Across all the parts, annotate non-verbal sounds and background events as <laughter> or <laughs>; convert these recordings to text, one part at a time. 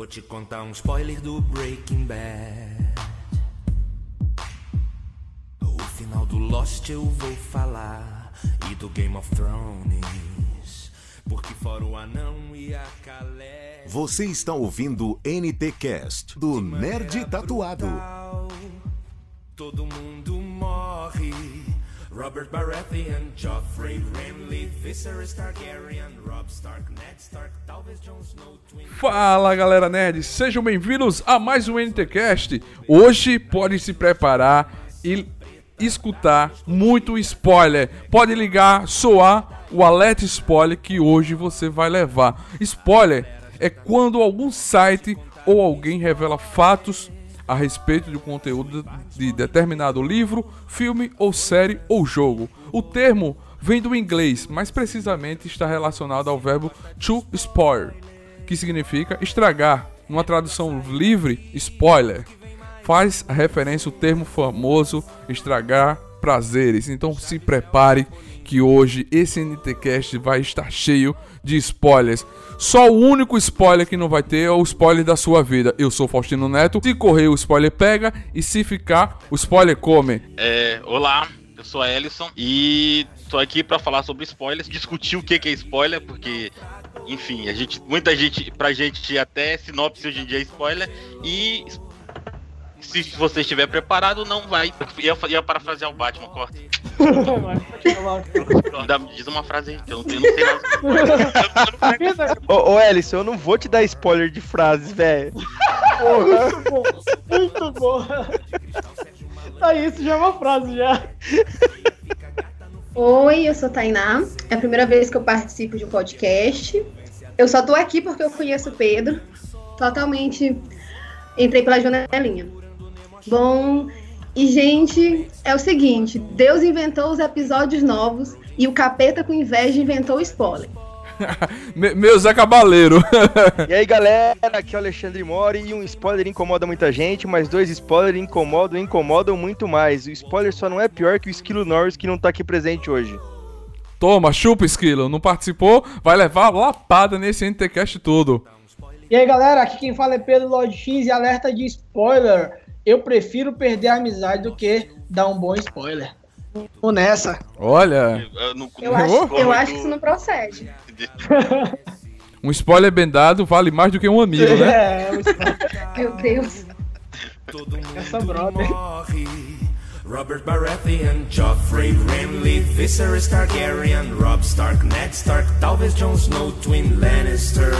Vou te contar um spoiler do Breaking Bad. O final do Lost eu vou falar. E do Game of Thrones. Porque fora o anão e a calé. Você está ouvindo NT Cast do Nerd Tatuado. Todo mundo. Robert Baratheon, Joffrey, Renly, Viserys Targaryen, Rob Stark, Ned Stark, talvez Jon Snow, Twin... Fala galera nerd, sejam bem-vindos a mais um NTCast. Hoje pode se preparar e escutar muito spoiler. Pode ligar, soar o alerta spoiler que hoje você vai levar. Spoiler é quando algum site ou alguém revela fatos a respeito do conteúdo de determinado livro, filme ou série ou jogo. O termo vem do inglês, mas precisamente está relacionado ao verbo to spoil, que significa estragar. Numa tradução livre, spoiler faz referência ao termo famoso estragar prazeres. Então se prepare que hoje esse NTcast vai estar cheio de spoilers. Só o único spoiler que não vai ter é o spoiler da sua vida. Eu sou Faustino Neto. Se correr, o spoiler pega. E se ficar, o spoiler come. É, olá, eu sou a Ellison e tô aqui para falar sobre spoilers, discutir o que que é spoiler, porque enfim, a gente, muita gente, pra gente até sinopse hoje em dia é spoiler e se você estiver preparado, não vai. Ia, ia parafrasear o Batman, corta. Diz uma frase aí, que eu não tenho, não sei nada. Ô, ô Ellison, eu não vou te dar spoiler de frases, velho. Muito bom, muito bom. Tá, isso já é uma frase já. Oi, eu sou a Tainá. É a primeira vez que eu participo de um podcast. Eu só tô aqui porque eu conheço o Pedro. Totalmente entrei pela janelinha. Bom, e gente, é o seguinte: Deus inventou os episódios novos e o capeta com inveja inventou o spoiler. <laughs> Me- Meu Zé Cabaleiro. <laughs> E aí, galera, aqui é o Alexandre Mori e um spoiler incomoda muita gente, mas dois spoilers incomodam e incomodam muito mais. O spoiler só não é pior que o Esquilo Norris que não tá aqui presente hoje. Toma, chupa, Esquilo. Não participou? Vai levar lapada nesse NTcast todo. E aí, galera, aqui quem fala é Pedro Lord X e alerta de spoiler. Eu prefiro perder a amizade do que dar um bom spoiler. Vou nessa. Olha, Eu, não- Eu acho, eu acho que isso não procede. <laughs> um spoiler bem dado vale mais do que um amigo, né? É. <laughs> Meu Deus. Todo mundo Essa brother. morre. Robert Baratheon, Joffrey, Renly, Viserys Targaryen, Rob Stark, Ned Stark, talvez Jon Snow, Twin Lannister.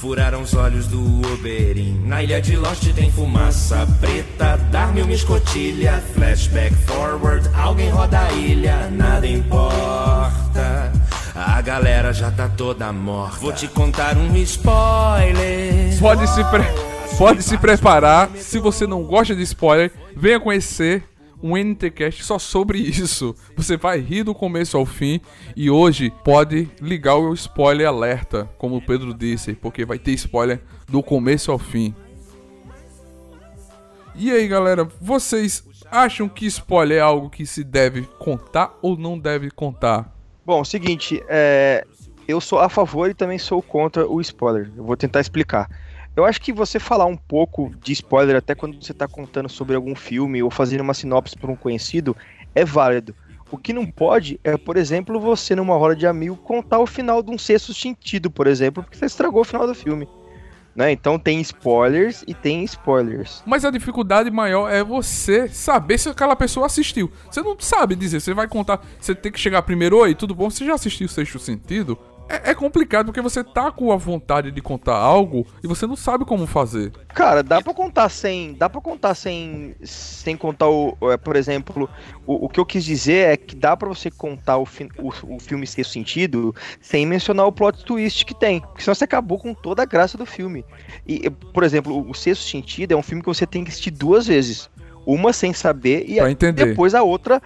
Furaram os olhos do Oberyn. Na ilha de Lost tem fumaça preta. Dar-me uma escotilha. Flashback forward. Alguém roda a ilha. Nada importa. A galera já tá toda morta. Vou te contar um spoiler. Pode se, pre- pode se preparar. Se você não gosta de spoiler, venha conhecer um NTcast só sobre isso. Você vai rir do começo ao fim e hoje pode ligar o spoiler alerta, como o Pedro disse, porque vai ter spoiler do começo ao fim. E aí, galera, vocês acham que spoiler é algo que se deve contar ou não deve contar? Bom, seguinte, é, eu sou a favor e também sou contra o spoiler. Eu vou tentar explicar. Eu acho que você falar um pouco de spoiler até quando você tá contando sobre algum filme ou fazendo uma sinopse para um conhecido é válido. O que não pode é, por exemplo, você numa roda de amigo contar o final de um sexto sentido, por exemplo, porque você estragou o final do filme. Né? Então tem spoilers e tem spoilers. Mas a dificuldade maior é você saber se aquela pessoa assistiu. Você não sabe dizer, você vai contar, você tem que chegar primeiro, oi, tudo bom? Você já assistiu o Sexto Sentido? É, é complicado porque você tá com a vontade de contar algo e você não sabe como fazer. Cara, dá pra contar sem. Dá para contar sem. Sem contar o. é, Por exemplo, o, o que eu quis dizer é que dá pra você contar o, fi- o, o filme Sexto Sentido sem mencionar o plot twist que tem. Porque senão você acabou com toda a graça do filme. E, por exemplo, o, Sexto Sentido é um filme que você tem que assistir duas vezes. Uma sem saber e a- depois a outra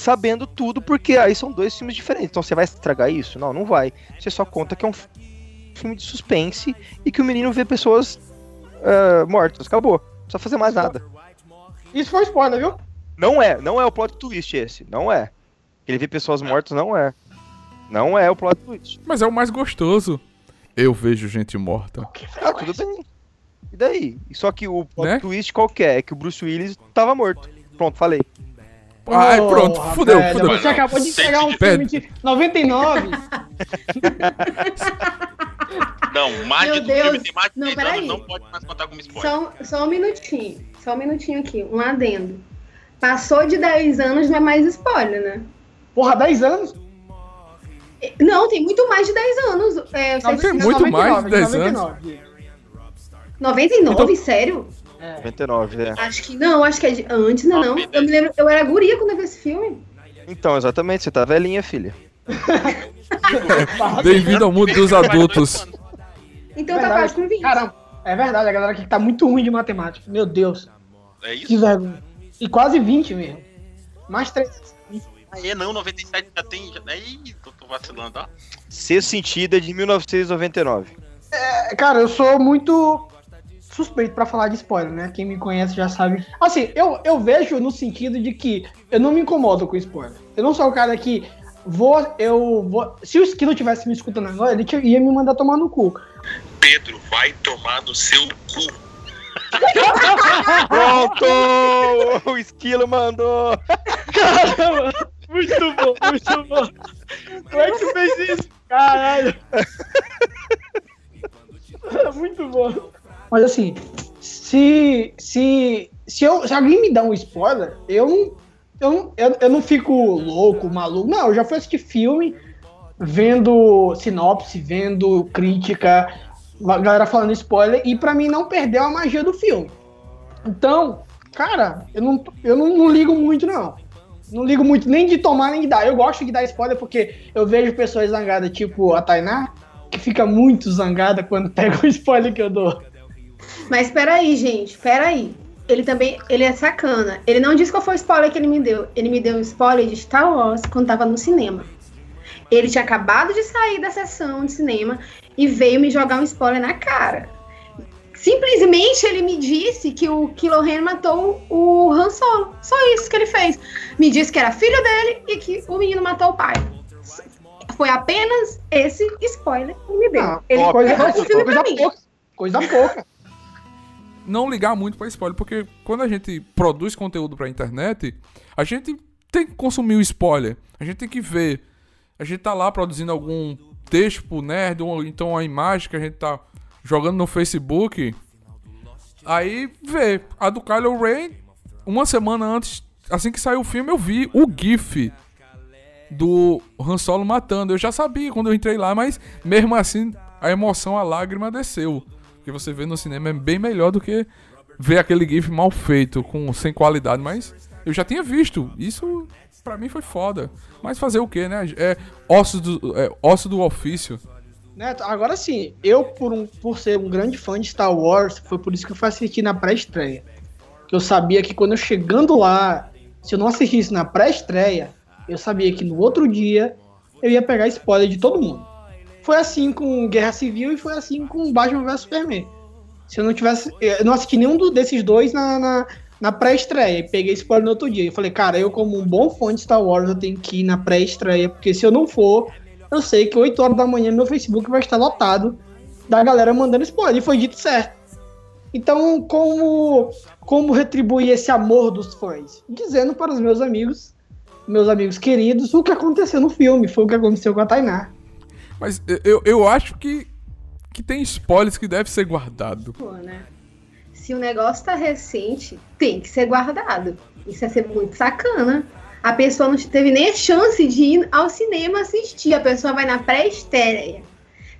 sabendo tudo, porque aí são dois filmes diferentes. Então você vai estragar isso? Não, não vai. Você só conta que é um fi- filme de suspense e que o menino vê pessoas ah, mortas. Acabou. Não precisa fazer mais nada. Isso foi spoiler, viu? Não é, não é o plot twist esse. Não é. Ele vê pessoas mortas, não é. Não é o plot twist. Mas é o mais gostoso. Eu vejo gente morta. Ah, tudo bem. E daí? Só que o plot Né? twist qual que é? É que o Bruce Willis tava morto. Pronto, falei. Ai, pronto, fudeu, velho, fudeu. Você acabou de entregar um filme de 99. <laughs> Não, mais Meu de Deus. filme tem mais de Não, 10 peraí. anos, não pode mais contar como spoiler. Só, só um minutinho. Só um minutinho aqui. Um adendo. Passou de 10 anos, não é mais spoiler, né? Porra, 10 anos? Não, tem muito mais de 10 anos. É, Não, tem muito mais de 10 99. 99, Então- sério? É. 99, é. Acho que não, acho que é de antes, não, não. Eu me lembro, eu era guria quando eu vi esse filme. Então, exatamente, você tá velhinha, filha. <laughs> Bem-vindo ao mundo dos adultos. Então tá Verdade. quase com 20. Caramba, é verdade, a galera aqui tá muito ruim de matemática. Meu Deus, É que isso? vergonha. E quase 20 mesmo. Mais 3. Aí não, 97 já tem. Já... Ih, tô, tô vacilando, ó. Sentido é de 1999. É, Cara, eu sou muito suspeito pra falar de spoiler, né? Quem me conhece já sabe. Assim, eu, eu vejo no sentido de que eu não me incomodo com spoiler. Eu não sou o cara que vou, eu vou. Se o Esquilo tivesse me escutando agora, ele ia me mandar tomar no cu. Pedro, vai tomar no seu cu. <laughs> Pronto! o esquilo mandou! Caramba! Muito bom, muito bom. Como é que tu fez isso? Caralho! <laughs> muito bom. Mas assim, se, se, se, eu, se alguém me dá um spoiler, eu não, eu, eu, eu não fico louco, maluco. Não, eu já fui assistir filme, vendo sinopse, vendo crítica, galera falando spoiler, e pra mim não perdeu a magia do filme. Então, cara, eu não, eu não, não ligo muito, não. Não ligo muito nem de tomar nem de dar. Eu gosto de dar spoiler porque eu vejo pessoas zangadas, tipo a Tainá, que fica muito zangada quando <laughs> pega o spoiler que eu dou. Mas peraí, gente, peraí. Ele também, ele é sacana. Ele não disse qual foi o spoiler que ele me deu. Ele me deu um spoiler de Star Wars quando tava no cinema. Ele tinha acabado de sair da sessão de cinema e veio me jogar um spoiler na cara. Simplesmente ele me disse que o Kylo Ren matou o Han Solo. Só isso que ele fez. Me disse que era filho dele e que o menino matou o pai. Foi apenas esse spoiler que ele me deu. Ah, ele coisa, Coisa mim. pouca. Coisa pouca. Não ligar muito pra spoiler, porque quando a gente produz conteúdo pra internet, a gente tem que consumir o spoiler. A gente tem que ver. A gente tá lá produzindo algum texto pro nerd, ou então a imagem que a gente tá jogando no Facebook. Aí vê. A do Kylo Ren, uma semana antes, assim que saiu o filme, eu vi o GIF do Han Solo matando. Eu já sabia quando eu entrei lá, mas mesmo assim a emoção, a lágrima desceu. Porque você vê no cinema é bem melhor do que ver aquele GIF mal feito, com sem qualidade. Mas eu já tinha visto. Isso pra mim foi foda. Mas fazer o que, né? É osso do, é osso do ofício. Neto, agora sim, eu, por, um, por ser um grande fã de Star Wars, foi por isso que eu fui assistir na pré-estreia. Que eu sabia que quando eu chegando lá, se eu não assistisse na pré-estreia, eu sabia que no outro dia eu ia pegar spoiler de todo mundo. Foi assim com Guerra Civil e foi assim com Batman vs Superman. Se eu não tivesse. Eu não assisti nenhum desses dois na, na, na pré-estreia e peguei spoiler no outro dia. Eu falei, cara, eu, como um bom fã de Star Wars, eu tenho que ir na pré-estreia, porque se eu não for, eu sei que 8 horas da manhã meu Facebook vai estar lotado da galera mandando spoiler. E foi dito certo. Então, como, como retribuir esse amor dos fãs? Dizendo para os meus amigos, meus amigos queridos, o que aconteceu no filme. Foi o que aconteceu com a Tainá. Mas eu, eu acho que, que tem spoilers que deve ser guardado. Pô, né? Se o negócio tá recente, tem que ser guardado. Isso ia ser muito sacana. A pessoa não teve nem a chance de ir ao cinema assistir. A pessoa vai na pré-estreia.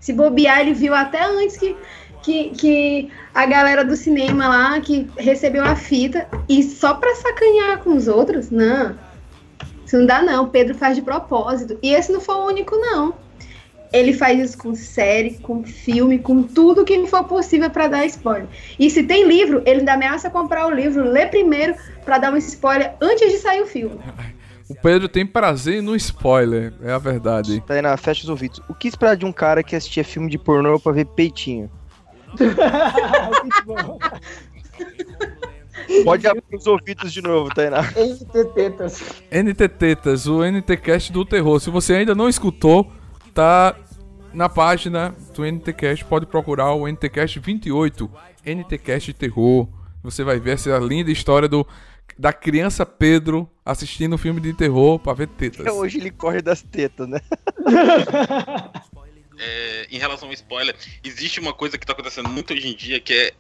Se bobear, ele viu até antes que, que, que a galera do cinema lá que recebeu a fita. E só pra sacanear com os outros? Não. Isso não dá, não. Pedro faz de propósito. E esse não foi o único, não. Ele faz isso com série, com filme, com tudo que for possível pra dar spoiler. E se tem livro, ele ainda ameaça comprar o livro, ler primeiro pra dar um spoiler antes de sair o filme. O Pedro tem prazer no spoiler, é a verdade. Tainá, fecha os ouvidos. O que esperar de um cara que assistia filme de pornô pra ver peitinho? Muito bom. Pode abrir os ouvidos de novo, Tainá. NT Tetas. NT Tetas, o NT Cast do terror. Se você ainda não escutou, tá na página do NTCast, pode procurar o NTCast 28, NTCast Terror. Você vai ver essa linda história do da criança Pedro assistindo um filme de terror pra ver tetas. Hoje ele corre das tetas, né? <laughs> É, em relação ao spoiler, existe uma coisa que tá acontecendo muito hoje em dia que é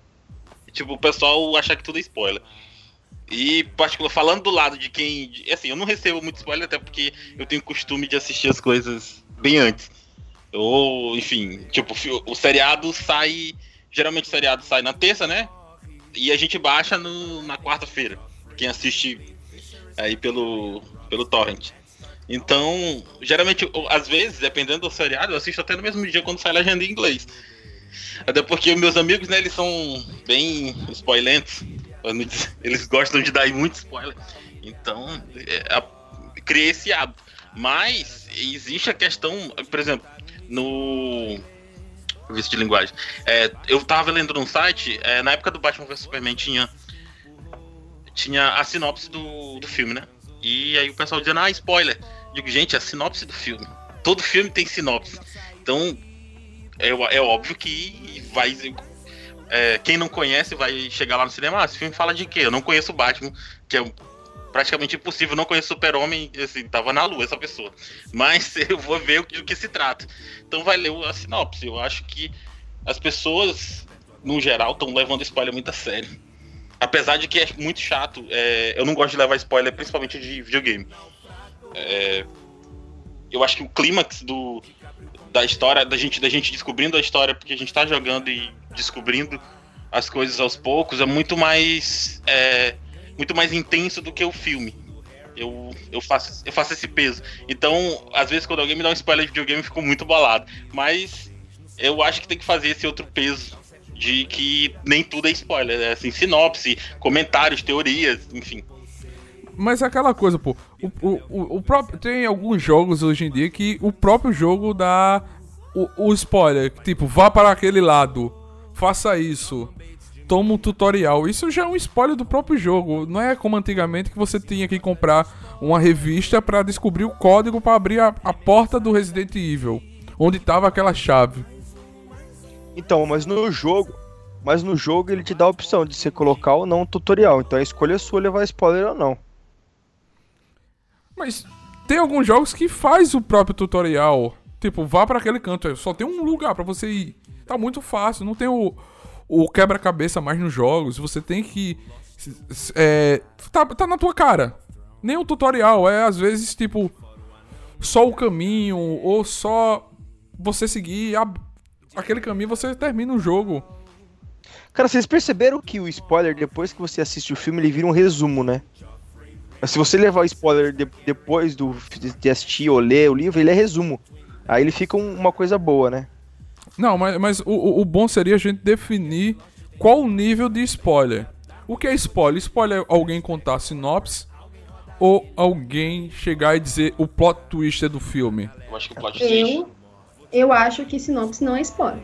tipo o pessoal achar que tudo é spoiler. E, particular, falando do lado de quem. Assim, eu não recebo muito spoiler, até porque eu tenho costume de assistir as coisas bem antes. Ou, enfim, tipo, o seriado sai. Geralmente o seriado sai na terça, né? E a gente baixa no, na quarta-feira. Quem assiste aí pelo, pelo Torrent. Então, geralmente, às vezes, dependendo do seriado, eu assisto até no mesmo dia quando sai a legenda em inglês. Até porque meus amigos, né, eles são bem spoilentos. Eles gostam de dar muito spoiler. Então, é, criei esse hábito. Mas existe a questão, por exemplo, no visto de linguagem. É, eu tava lendo num site, é, na época do Batman vs Superman tinha tinha a sinopse do, do filme, né? E aí o pessoal dizendo, ah, spoiler. Digo, gente, a sinopse do filme. Todo filme tem sinopse. Então, é, é óbvio que vai. É, quem não conhece vai chegar lá no cinema. Ah, esse filme fala de quê? Eu não conheço o Batman, que é praticamente impossível. não conheço o Super-Homem, assim, tava na lua essa pessoa. Mas <laughs> eu vou ver do que se trata. Então vai ler a sinopse. Eu acho que as pessoas, no geral, estão levando spoiler muito a sério. Apesar de que é muito chato, é, eu não gosto de levar spoiler, principalmente de videogame. É, eu acho que o clímax do, da história, da gente, da gente descobrindo a história, porque a gente tá jogando e descobrindo as coisas aos poucos, é muito mais. É, muito mais intenso do que o filme. Eu, eu, faço, eu faço esse peso. Então, às vezes, quando alguém me dá um spoiler de videogame, eu fico muito bolado. Mas eu acho que tem que fazer esse outro peso de que nem tudo é spoiler. É assim, sinopse, comentários, teorias, enfim. Mas é aquela coisa, pô. O, o, o, próprio, tem alguns jogos hoje em dia que o próprio jogo dá o, o spoiler. Tipo, vá para aquele lado. Faça isso. Toma um tutorial. Isso já é um spoiler do próprio jogo. Não é como antigamente que você tinha que comprar uma revista para descobrir o código para abrir a, a porta do Resident Evil. Onde tava aquela chave. Então, mas no jogo, mas no jogo ele te dá a opção de você colocar ou não um tutorial. Então a escolha é sua levar spoiler ou não. Mas tem alguns jogos que faz o próprio tutorial. Tipo, vá para aquele canto. Só tem um lugar para você ir. Tá muito fácil. Não tem o, o quebra-cabeça mais nos jogos. Você tem que. É, tá, tá na tua cara. Nem o tutorial. É às vezes tipo. Só o caminho. Ou só você seguir a, aquele caminho você termina o jogo. Cara, vocês perceberam que o spoiler, depois que você assiste o filme, ele vira um resumo, né? Se você levar o spoiler de, depois do, de assistir ou ler o livro, ele é resumo. Aí ele fica um, uma coisa boa, né? Não, mas, mas o, o bom seria a gente definir qual o nível de spoiler. O que é spoiler? Spoiler é alguém contar a sinopse ou alguém chegar e dizer o plot twist do filme? Eu acho que o plot twist. Eu, eu acho que sinopse não é spoiler.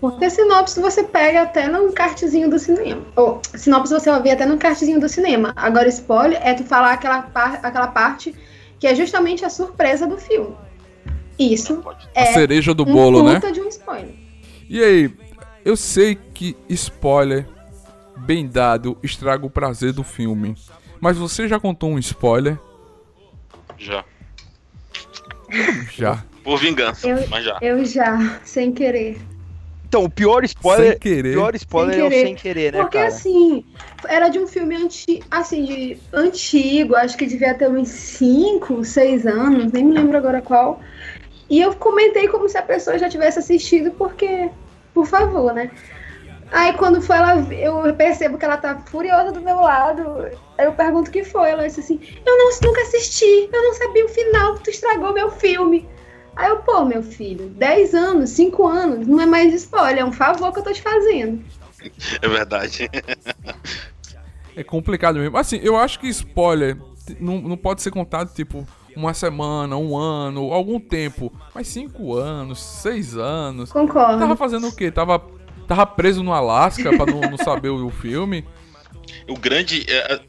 Porque sinopse você pega até no cartezinho do cinema. Ou sinopse você vai ver até no cartezinho do cinema. Agora, spoiler é tu falar aquela, par aquela parte que é justamente a surpresa do filme. Isso é a cereja do bolo, um né? de um spoiler. E aí, eu sei que spoiler bem dado estraga o prazer do filme. Mas você já contou um spoiler? Já. Já. Por vingança, Eu, mas já. eu já, sem querer. Então, o pior spoiler, Sem querer. pior spoiler Sem é o querer. sem querer, né, Porque cara? assim, era de um filme anti, assim, de antigo, acho que devia ter uns 5, 6 anos, nem me lembro agora qual. E eu comentei como se a pessoa já tivesse assistido, porque, por favor, né? Aí quando foi ela, eu percebo que ela tá furiosa do meu lado. Aí eu pergunto o que foi. Ela disse assim: Eu não, nunca assisti, eu não sabia o final, tu estragou meu filme. Aí eu, pô, meu filho, 10 anos, 5 anos, não é mais spoiler, é um favor que eu tô te fazendo. É verdade. É complicado mesmo. Assim, eu acho que spoiler não, não pode ser contado, tipo, uma semana, um ano, algum tempo. Mas cinco anos, seis anos. Concordo. Tava fazendo o quê? Tava, tava preso no Alasca pra não, não saber o, o filme? O grande. é, é,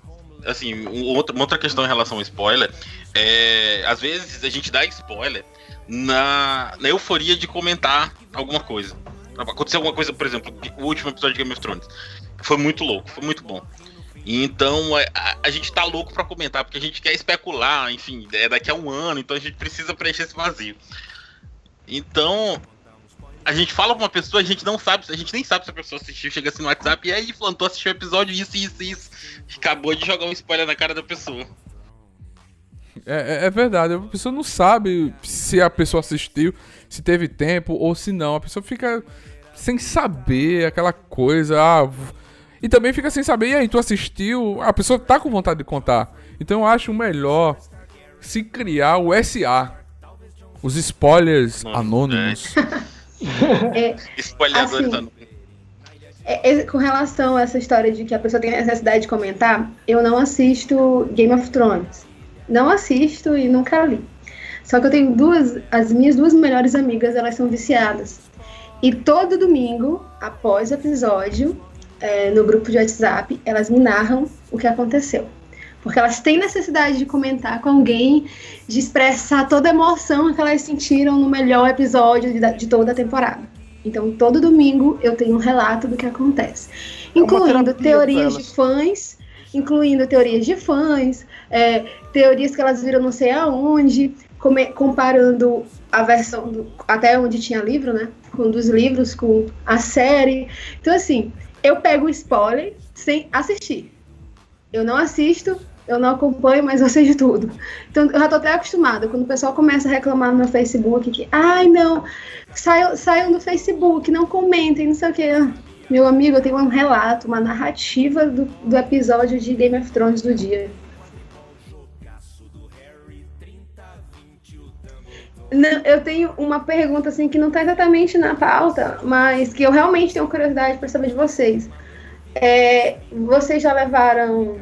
assim, um outro- uma outra questão em relação ao spoiler é. Às vezes a gente dá spoiler na, na euforia de comentar alguma coisa. Aconteceu alguma coisa, por exemplo, o último episódio de Game of Thrones. Foi muito louco, foi muito bom. Então a, a, gente tá louco para comentar, porque a gente quer especular, enfim, é daqui a um ano, então a gente precisa preencher esse vazio. Então, a gente fala pra uma pessoa, a gente não sabe, a gente nem sabe se a pessoa assistiu, chega assim no WhatsApp, e aí, falando, assistiu o episódio, isso, isso, isso. Acabou de jogar um spoiler na cara da pessoa. É, é, é, verdade, a pessoa não sabe se a pessoa assistiu, se teve tempo ou se não. A pessoa fica sem saber aquela coisa. Ah, e também fica sem saber, e aí, tu assistiu? A pessoa tá com vontade de contar. Então eu acho melhor se criar o SA. Os spoilers Nossa, anônimos. É, <laughs> Spoileadores assim, anônimos. É, é, com relação a essa história de que a pessoa tem necessidade de comentar, eu não assisto Game of Thrones. Não assisto e nunca li. Só que eu tenho duas, as minhas duas melhores amigas, elas são viciadas. E todo domingo, após o episódio, é, no grupo de WhatsApp, elas me narram o que aconteceu. Porque elas têm necessidade de comentar com alguém, de expressar toda a emoção que elas sentiram no melhor episódio de, de toda a temporada. Então, todo domingo eu tenho um relato do que acontece, é incluindo teorias de fãs, incluindo teorias de fãs, é, teorias que elas viram não sei aonde, comparando a versão do, até onde tinha livro, né? Com dos livros com a série. Então, assim, eu pego o spoiler sem assistir. Eu não assisto, eu não acompanho, mas eu de tudo. Então, eu já tô até acostumada. Quando o pessoal começa a reclamar no meu Facebook que, ai, não, saiam, do Facebook, não comentem, não sei o quê. Meu amigo, eu tenho um relato, uma narrativa do, do episódio de Game of Thrones do dia. Não, eu tenho uma pergunta assim que não está exatamente na pauta, mas que eu realmente tenho curiosidade para saber de vocês. É, vocês já levaram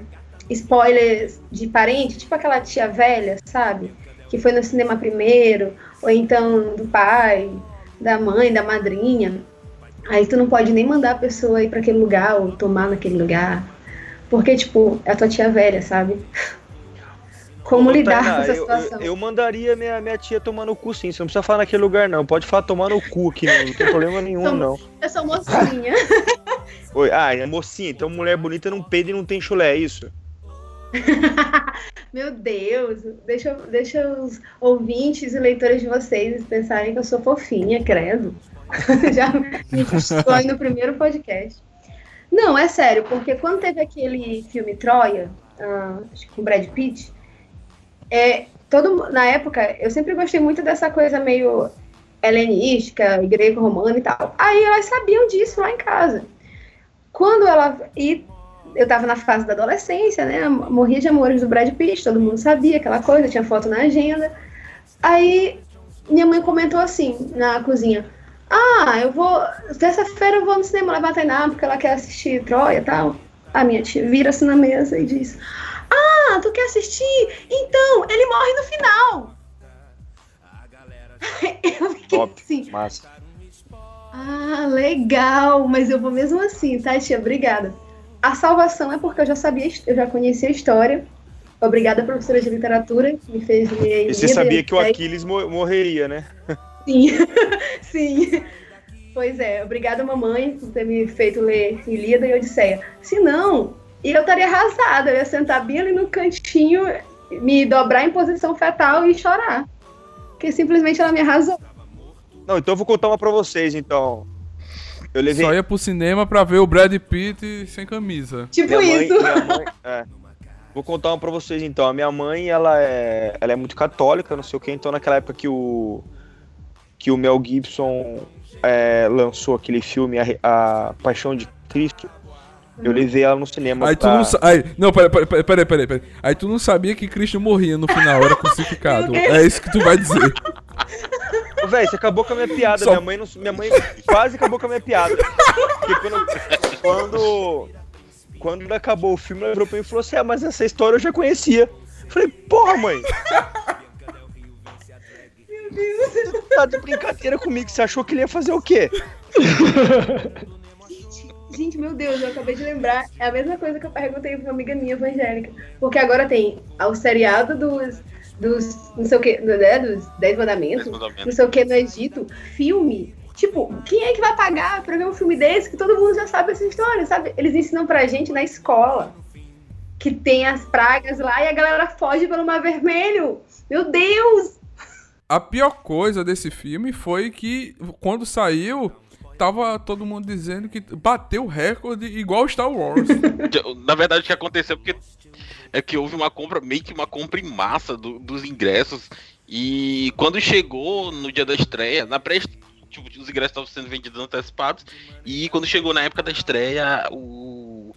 spoilers de parente, tipo aquela tia velha, sabe? Que foi no cinema primeiro, ou então do pai, da mãe, da madrinha. Aí tu não pode nem mandar a pessoa ir para aquele lugar ou tomar naquele lugar. Porque, tipo, é a tua tia velha, sabe? Como Ô, lidar Tainá, com essa situação? Eu, eu, mandaria minha, minha tia tomar no cu, sim. Você não precisa falar naquele lugar, não. Pode falar tomar no cu aqui, não, não tem problema nenhum, não. Eu sou mocinha. <laughs> Oi, ah, é mocinha. Então mulher bonita não peida e não tem chulé, é isso? <laughs> Meu Deus, deixa, deixa os ouvintes e leitores de vocês pensarem que eu sou fofinha, credo. <laughs> Já me expõe no primeiro podcast. Não, é sério, porque quando teve aquele filme Troia, uh, acho que com Brad Pitt, é, todo, na época, eu sempre gostei muito dessa coisa meio helenística, grego-romana e tal. Aí elas sabiam disso lá em casa. Quando ela. E eu tava na fase da adolescência, né? Morria de amores do Brad Pitt, todo mundo sabia aquela coisa, tinha foto na agenda. Aí minha mãe comentou assim na cozinha: Ah, eu vou. Terça-feira eu vou no cinema levar a Tainá porque ela quer assistir Troia e tal. A minha tia vira-se na mesa e diz: ah, tu quer assistir? Então, ele morre no final. <laughs> eu fiquei Top, assim. Massa. Ah, legal, mas eu vou mesmo assim, tá, tia? Obrigada. A salvação é porque eu já sabia, eu já conhecia a história. Obrigada, professora de literatura, que me fez ler. E você sabia que o Aquiles morreria, né? <laughs> Sim, <laughs> sim. Pois é, obrigada, mamãe, por ter me feito ler Ilíada e Odisseia. Se não, e eu estaria arrasada, eu ia sentar bem ali no cantinho, me dobrar em posição fetal e chorar. Porque simplesmente ela me arrasou. Não, então eu vou contar uma pra vocês, então. Eu levei... Só ia pro cinema pra ver o Brad Pitt sem camisa. Tipo minha isso. Mãe, mãe, é. Vou contar uma pra vocês, então. A minha mãe, ela é, ela é muito católica, não sei o que. Então, naquela época que o, que o Mel Gibson é, lançou aquele filme, a, a Paixão de Cristo, eu levei ela no cinema. Aí pra... tu não. Aí, não, peraí, peraí, peraí, peraí, peraí. Aí tu não sabia que Cristo morria no final, era crucificado. é isso que tu vai dizer. Velho, você acabou com a minha piada. Só... Minha, mãe não, minha mãe quase acabou com a minha piada. Porque quando. Quando, quando acabou o filme, ela virou pra mim e falou assim: Ah, mas essa história eu já conhecia. Eu falei, porra, mãe. Meu Deus. Você tá de brincadeira comigo, você achou que ele ia fazer o quê? <laughs> Gente, meu Deus, eu acabei de lembrar. É a mesma coisa que eu perguntei pra uma amiga minha evangélica. Porque agora tem o seriado dos, dos, não sei o que, né, dos Dez Mandamentos, Dez Mandamentos. não sei o que no Egito, filme. Tipo, quem é que vai pagar pra ver um filme desse que todo mundo já sabe essa história, sabe? Eles ensinam pra gente na escola que tem as pragas lá e a galera foge pelo Mar Vermelho. Meu Deus! A pior coisa desse filme foi que quando saiu, tava todo mundo dizendo que bateu recorde igual Star Wars. <laughs> Na verdade, o que aconteceu porque é que houve uma compra, meio que uma compra em massa do- dos ingressos. E quando chegou no dia da estreia, na pré tipo, os ingressos estavam sendo vendidos antecipados. E quando chegou na época da estreia, o-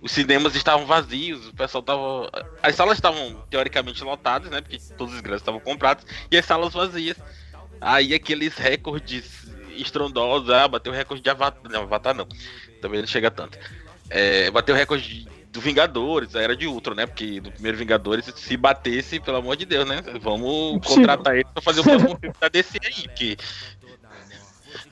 os cinemas estavam vazios, o pessoal tava. As salas estavam teoricamente lotadas, né? Porque todos os ingressos estavam comprados, e as salas vazias. Aí aqueles recordes estrondosos, ah, bateu o recorde de Avatar. Não, Avatar não. Também não chega tanto. É, bateu o recorde de- do Vingadores, a era de Ultron, né? Porque do primeiro Vingadores, se batesse, pelo amor de Deus, né? Vamos contratar ele pra fazer o próximo filme da DC aí, porque.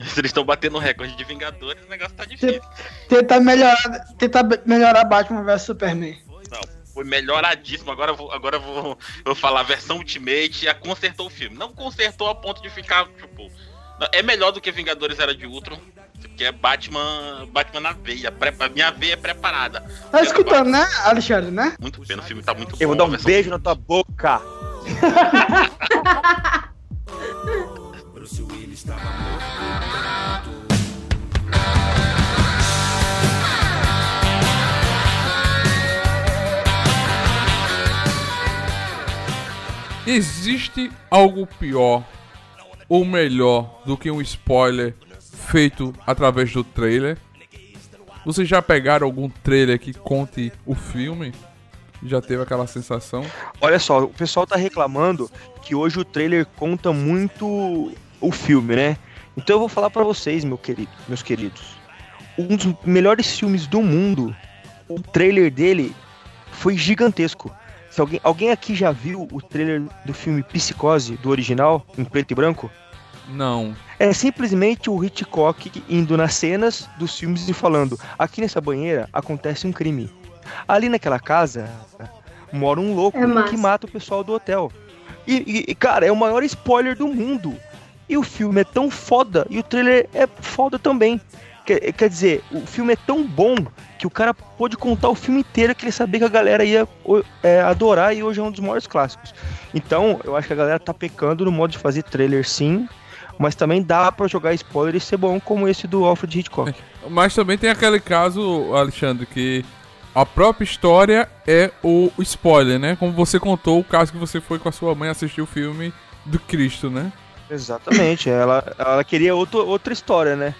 Se eles estão batendo recorde de Vingadores, o negócio tá difícil. Tentar melhorar, tentar melhorar Batman vs Superman. Não, foi melhoradíssimo. Agora eu vou, agora vou, vou falar a versão Ultimate a consertou o filme. Não consertou a ponto de ficar, tipo. É melhor do que Vingadores Era de Ultron. Porque é Batman. Batman na veia. minha veia é preparada. Tá escutando, né, Alexandre, né? Muito bem, o filme tá muito bom. Eu vou dar um beijo na tua boca. Bruce Willis estava morto. Existe algo pior ou melhor do que um spoiler feito através do trailer? Vocês já pegaram algum trailer que conte o filme? Já teve aquela sensação? Olha só, o pessoal tá reclamando que hoje o trailer conta muito o filme, né? Então eu vou falar pra vocês, meu querido, meus queridos. Um dos melhores filmes do mundo, o trailer dele foi gigantesco. Se alguém, alguém aqui já viu o trailer do filme Psicose, do original, em preto e branco? Não. É simplesmente o Hitchcock indo nas cenas dos filmes e falando: aqui nessa banheira acontece um crime. Ali naquela casa mora um louco É que mata o pessoal do hotel. E- e, cara, é o maior spoiler do mundo. E o filme é tão foda e o trailer é foda também. Quer, quer dizer, o filme é tão bom que o cara pôde contar o filme inteiro que ele sabia que a galera ia é, adorar e hoje é um dos maiores clássicos. Então, eu acho que a galera tá pecando no modo de fazer trailer sim, mas também dá pra jogar spoiler e ser bom como esse do Alfred Hitchcock. Mas também tem aquele caso, Alexandre, que a própria história é o spoiler, né? Como você contou o caso que você foi com a sua mãe assistir o filme do Cristo, né? Exatamente, ela, ela queria outro, outra história, né?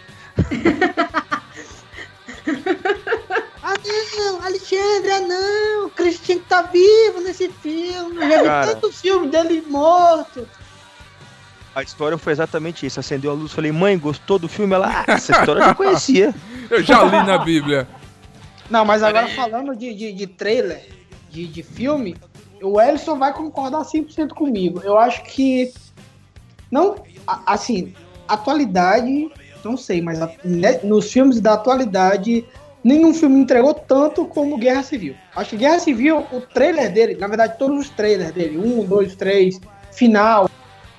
Ah não, Alexandre, ah não, o Christian tá vivo nesse filme. Já vi tanto filme dele morto. A história foi exatamente isso. Acendeu a luz, falei, mãe, gostou do filme? Ela, ah, essa história eu já conhecia. <laughs> Eu já li na Bíblia. Não, mas agora falando de, de, de trailer, de, de filme, o Ellison vai concordar 100% comigo. Eu acho que. Não. a- Assim, atualidade, não sei, mas né, nos filmes da atualidade, nenhum filme entregou tanto como Guerra Civil. Acho que Guerra Civil, o trailer dele, na verdade, todos os trailers dele, um, dois, três, final,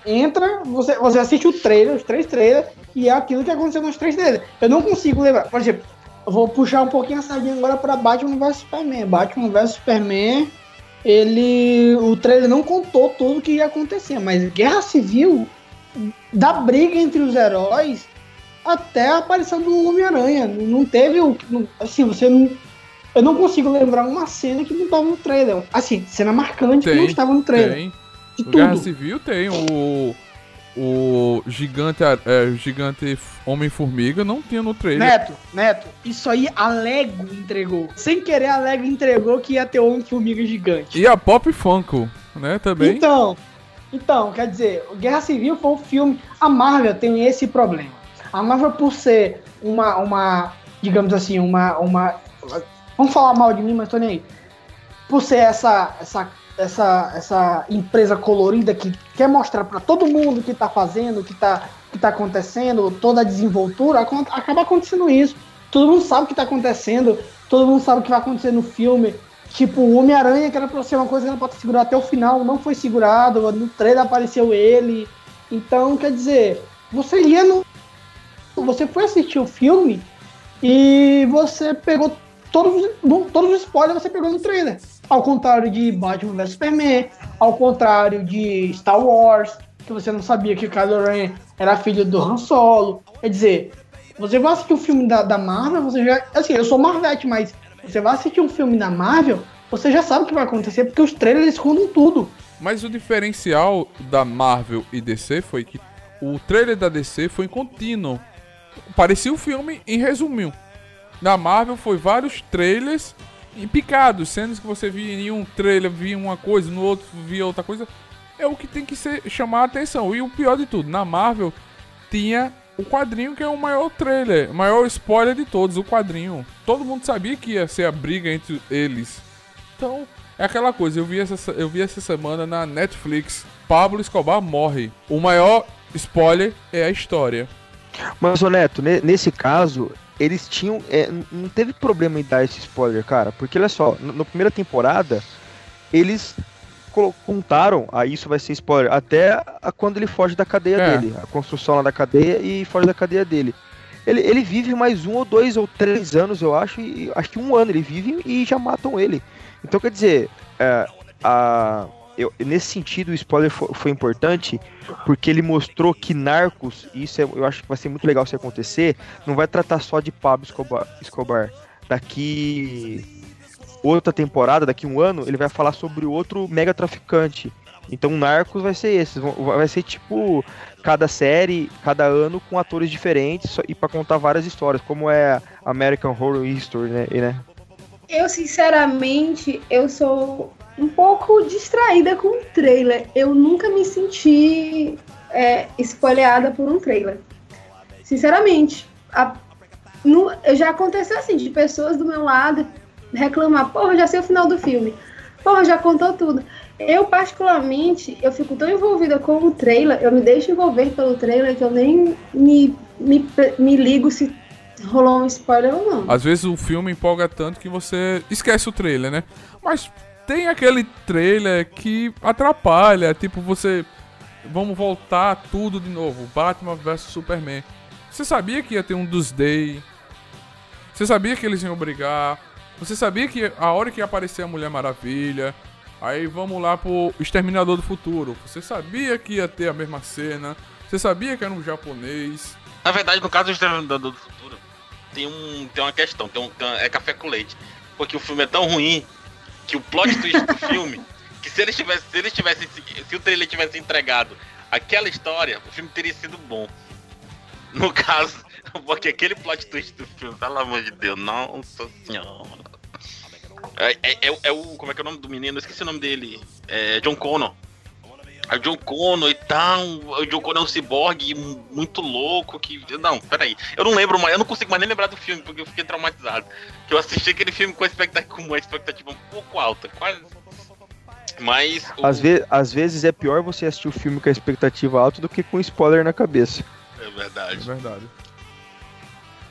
entra, você, você assiste o trailer, os três trailers, e é aquilo que aconteceu nos três trailers. Eu não consigo lembrar. Por exemplo, eu vou puxar um pouquinho a sardinha agora para Batman vs Superman. Batman vs Superman, ele. O trailer não contou tudo o que ia acontecer, mas Guerra Civil, da briga entre os heróis até a aparição do Homem-Aranha. Não teve o. Assim, você não. Eu não consigo lembrar uma cena que não estava no trailer. Assim, cena marcante que não Tem, estava no trailer. Tem. De O Guerra tudo. Civil tem o. O gigante, é, gigante Homem-Formiga não tinha no trailer. Neto, Neto, isso aí a Lego entregou. Sem querer, a Lego entregou que ia ter um formiga gigante. E a Pop Funko, né, também. Então, então, quer dizer, Guerra Civil foi um filme. A Marvel tem esse problema. A Marvel, por ser uma, uma digamos assim, uma, uma. Vamos falar mal de mim, mas tô nem aí. Por ser essa, essa, essa, essa empresa colorida que quer mostrar pra todo mundo o que tá fazendo, o que tá, que tá acontecendo, toda a desenvoltura, acaba acontecendo isso. Todo mundo sabe o que tá acontecendo, todo mundo sabe o que vai acontecer no filme. Tipo, o Homem-Aranha, que era pra ser uma coisa que era pra segurar até o final, não foi segurado, no trailer apareceu ele. Então, quer dizer, você ia no. Você foi assistir o filme e você pegou todos, os- todos os spoilers você pegou no trailer. Ao contrário de Batman vs Superman, ao contrário de Star Wars, que você não sabia que o Kylo Ren era filho do Han Solo. Quer dizer, você vai assistir um filme da, da Marvel, você já. Assim, eu sou Marvete, mas você vai assistir um filme da Marvel, você já sabe o que vai acontecer, porque os trailers escondem tudo. Mas o diferencial da Marvel e DC foi que o trailer da DC foi contínuo. Parecia o filme em resumo. Na Marvel foi vários trailers em picados, sendo que você via em um trailer, via uma coisa, no outro via outra coisa. É o que tem que ser, chamar a atenção. E o pior de tudo, na Marvel tinha o quadrinho que é o maior trailer, maior spoiler de todos, o quadrinho. Todo mundo sabia que ia ser a briga entre eles. Então, é aquela coisa, eu vi essa, eu vi essa semana na Netflix, Pablo Escobar morre. O maior spoiler é a história. Mas, ô Neto, ne- nesse caso, eles tinham. é, não teve problema em dar esse spoiler, cara. Porque olha só, na primeira temporada, eles contaram, aí isso vai ser spoiler, até quando ele foge da cadeia É. dele. A construção lá da cadeia e foge da cadeia dele. Ele, ele vive mais um ou dois ou três anos, eu acho, e acho que um ano ele vive e já matam ele. Então, quer dizer, é, a, eu- nesse sentido, o spoiler fo- foi, importante porque ele mostrou que Narcos, e isso é- eu acho que vai ser muito legal se acontecer, não vai tratar só de Pablo Escobar. Escobar. Daqui outra temporada, daqui um ano, ele vai falar sobre outro mega traficante. Então, Narcos vai ser esse, vai ser tipo cada série, cada ano com atores diferentes e para contar várias histórias, como é American Horror History, né? né? Eu, sinceramente, eu sou um pouco distraída com o trailer. Eu nunca me senti é, spoileada por um trailer. Sinceramente. A- no- já aconteceu assim, de pessoas do meu lado reclamar, porra, já sei o final do filme. Porra, já contou tudo. Eu, particularmente, eu fico tão envolvida com o trailer, eu me deixo envolver pelo trailer que eu nem me, me, me ligo se rolou um spoiler ou não. Às vezes o filme empolga tanto que você esquece o trailer, né? Mas tem aquele trailer que atrapalha, tipo você vamos voltar tudo de novo, Batman vs Superman. Você sabia que ia ter um dos Day? Você sabia que eles iam brigar? Você sabia que a hora que ia aparecer a Mulher Maravilha, aí vamos lá pro Exterminador do Futuro. Você sabia que ia ter a mesma cena? Você sabia que era um japonês? Na verdade, no caso do Exterminador do Futuro, tem, um, tem uma questão, tem um, tem uma- é café com leite. Porque o filme é tão ruim que o plot twist do filme, que se eles tivessem, se eles tivessem, se o trailer tivesse entregado aquela história, o filme teria sido bom. No caso, <laughs> porque aquele plot twist do filme, pelo amor de Deus, nossa senhora. É, é, é, é o. Como é que é o nome do menino? Eu esqueci o nome dele. É John Connor. A John Connor e tal. O John Connor é um ciborgue muito louco que. Não, peraí. Eu não lembro mais, eu não consigo mais nem lembrar do filme, porque eu fiquei traumatizado. Que eu assisti aquele filme com, expectativa, com uma expectativa um pouco alta. Quase. Mas. o- Às, ve às vezes é pior você assistir o filme com a expectativa alta do que com spoiler na cabeça. É É verdade.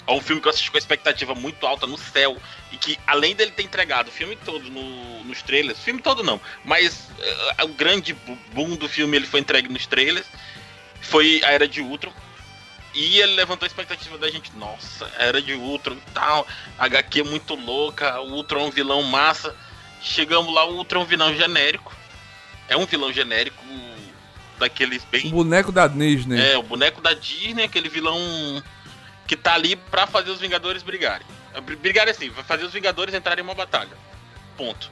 É um filme que eu assisti com a expectativa muito alta no céu. E que, além dele ter entregado o filme todo no- nos trailers, filme todo não, mas eh, o grande boom do filme ele foi entregue nos trailers. Foi a Era de Ultron. E ele levantou a expectativa da gente. Nossa, Era de Ultron e tal. HQ muito louca. O Ultron é um vilão massa. Chegamos lá, o Ultron é um vilão genérico. É um vilão genérico daqueles O bem boneco da Disney. é, o boneco da Disney, aquele vilão que tá ali pra fazer os Vingadores brigarem. Br- Brigarem assim, vai fazer os Vingadores entrarem em uma batalha. Ponto.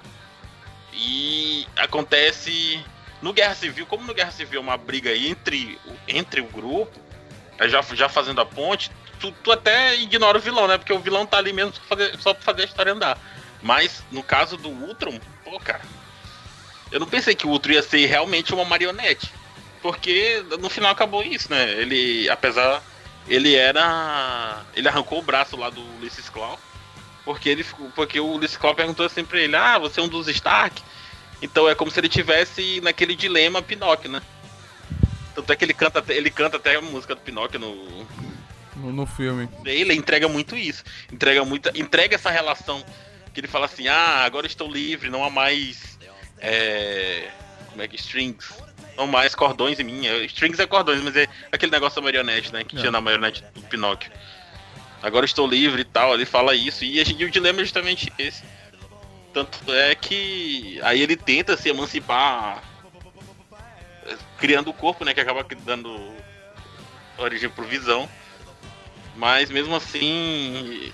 E acontece no Guerra Civil, como no Guerra Civil é uma briga entre, entre o grupo, é já, já fazendo a ponte, tu, tu até ignora o vilão, né? Porque o vilão tá ali mesmo só pra fazer, só pra fazer a história andar. Mas no caso do Ultron, pô, cara, eu não pensei que o Ultron ia ser realmente uma marionete. Porque no final acabou isso, né? Ele, apesar. Ele era. Ele arrancou o braço lá do Ulysses Claw. Porque, ele, porque o Ulysses Claw perguntou assim pra ele: Ah, você é um dos Stark? Então é como se ele tivesse naquele dilema Pinóquio, né? Tanto é que ele canta, até- ele canta até a música do Pinóquio no, No, no filme. ele entrega muito isso. Entrega muita. Entrega essa relação que ele fala assim, ah, agora estou livre, não há mais. É, como é que strings? Não mais cordões em mim. É, strings é cordões, mas é aquele negócio da marionete, né? Que É. tinha na marionete do Pinóquio. Agora estou livre e tal, ele fala isso. E, a gente- e o dilema é justamente esse. Tanto é que aí ele tenta se emancipar eh, criando o corpo, né? Que acaba dando origem pro visão. Mas mesmo assim,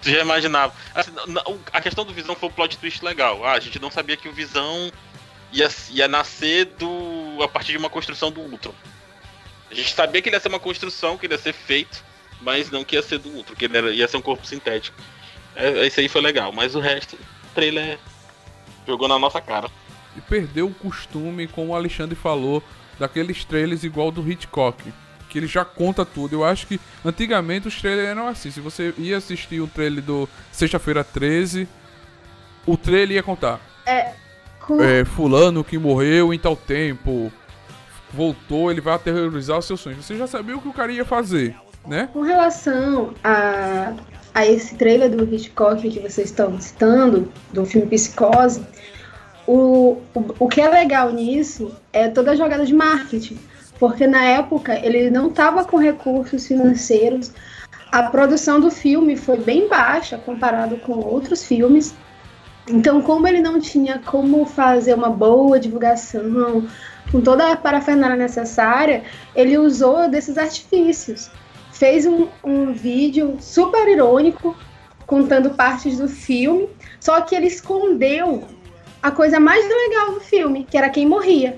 tu já imaginava. Assim, a questão do visão foi um plot twist legal. Ah, a gente não sabia que o visão ia, ia nascer do, a partir de uma construção do Ultron. A gente sabia que ele ia ser uma construção, que ele ia ser feito, mas não que ia ser do Ultron, que ele era- ia ser um corpo sintético. É, esse aí foi legal, mas o resto, o trailer jogou na nossa cara. E perdeu o costume, como o Alexandre falou, daqueles trailers igual do Hitchcock. Que ele já conta tudo. Eu acho que antigamente os trailers eram assim. Se você ia assistir o trailer do Sexta-feira 13, o trailer ia contar. Com- É, fulano que morreu em tal tempo. Voltou, ele vai aterrorizar os seus sonhos. Você já sabia o que o cara ia fazer, né? Com relação a, a esse trailer do Hitchcock que vocês estão citando, do filme Psicose, o, o, o que é legal nisso é toda a jogada de marketing. Porque na época ele não estava com recursos financeiros, a produção do filme foi bem baixa comparado com outros filmes. Então, como ele não tinha como fazer uma boa divulgação, com toda a parafernália necessária, ele usou desses artifícios fez um, um vídeo super irônico contando partes do filme, só que ele escondeu a coisa mais legal do filme, que era quem morria.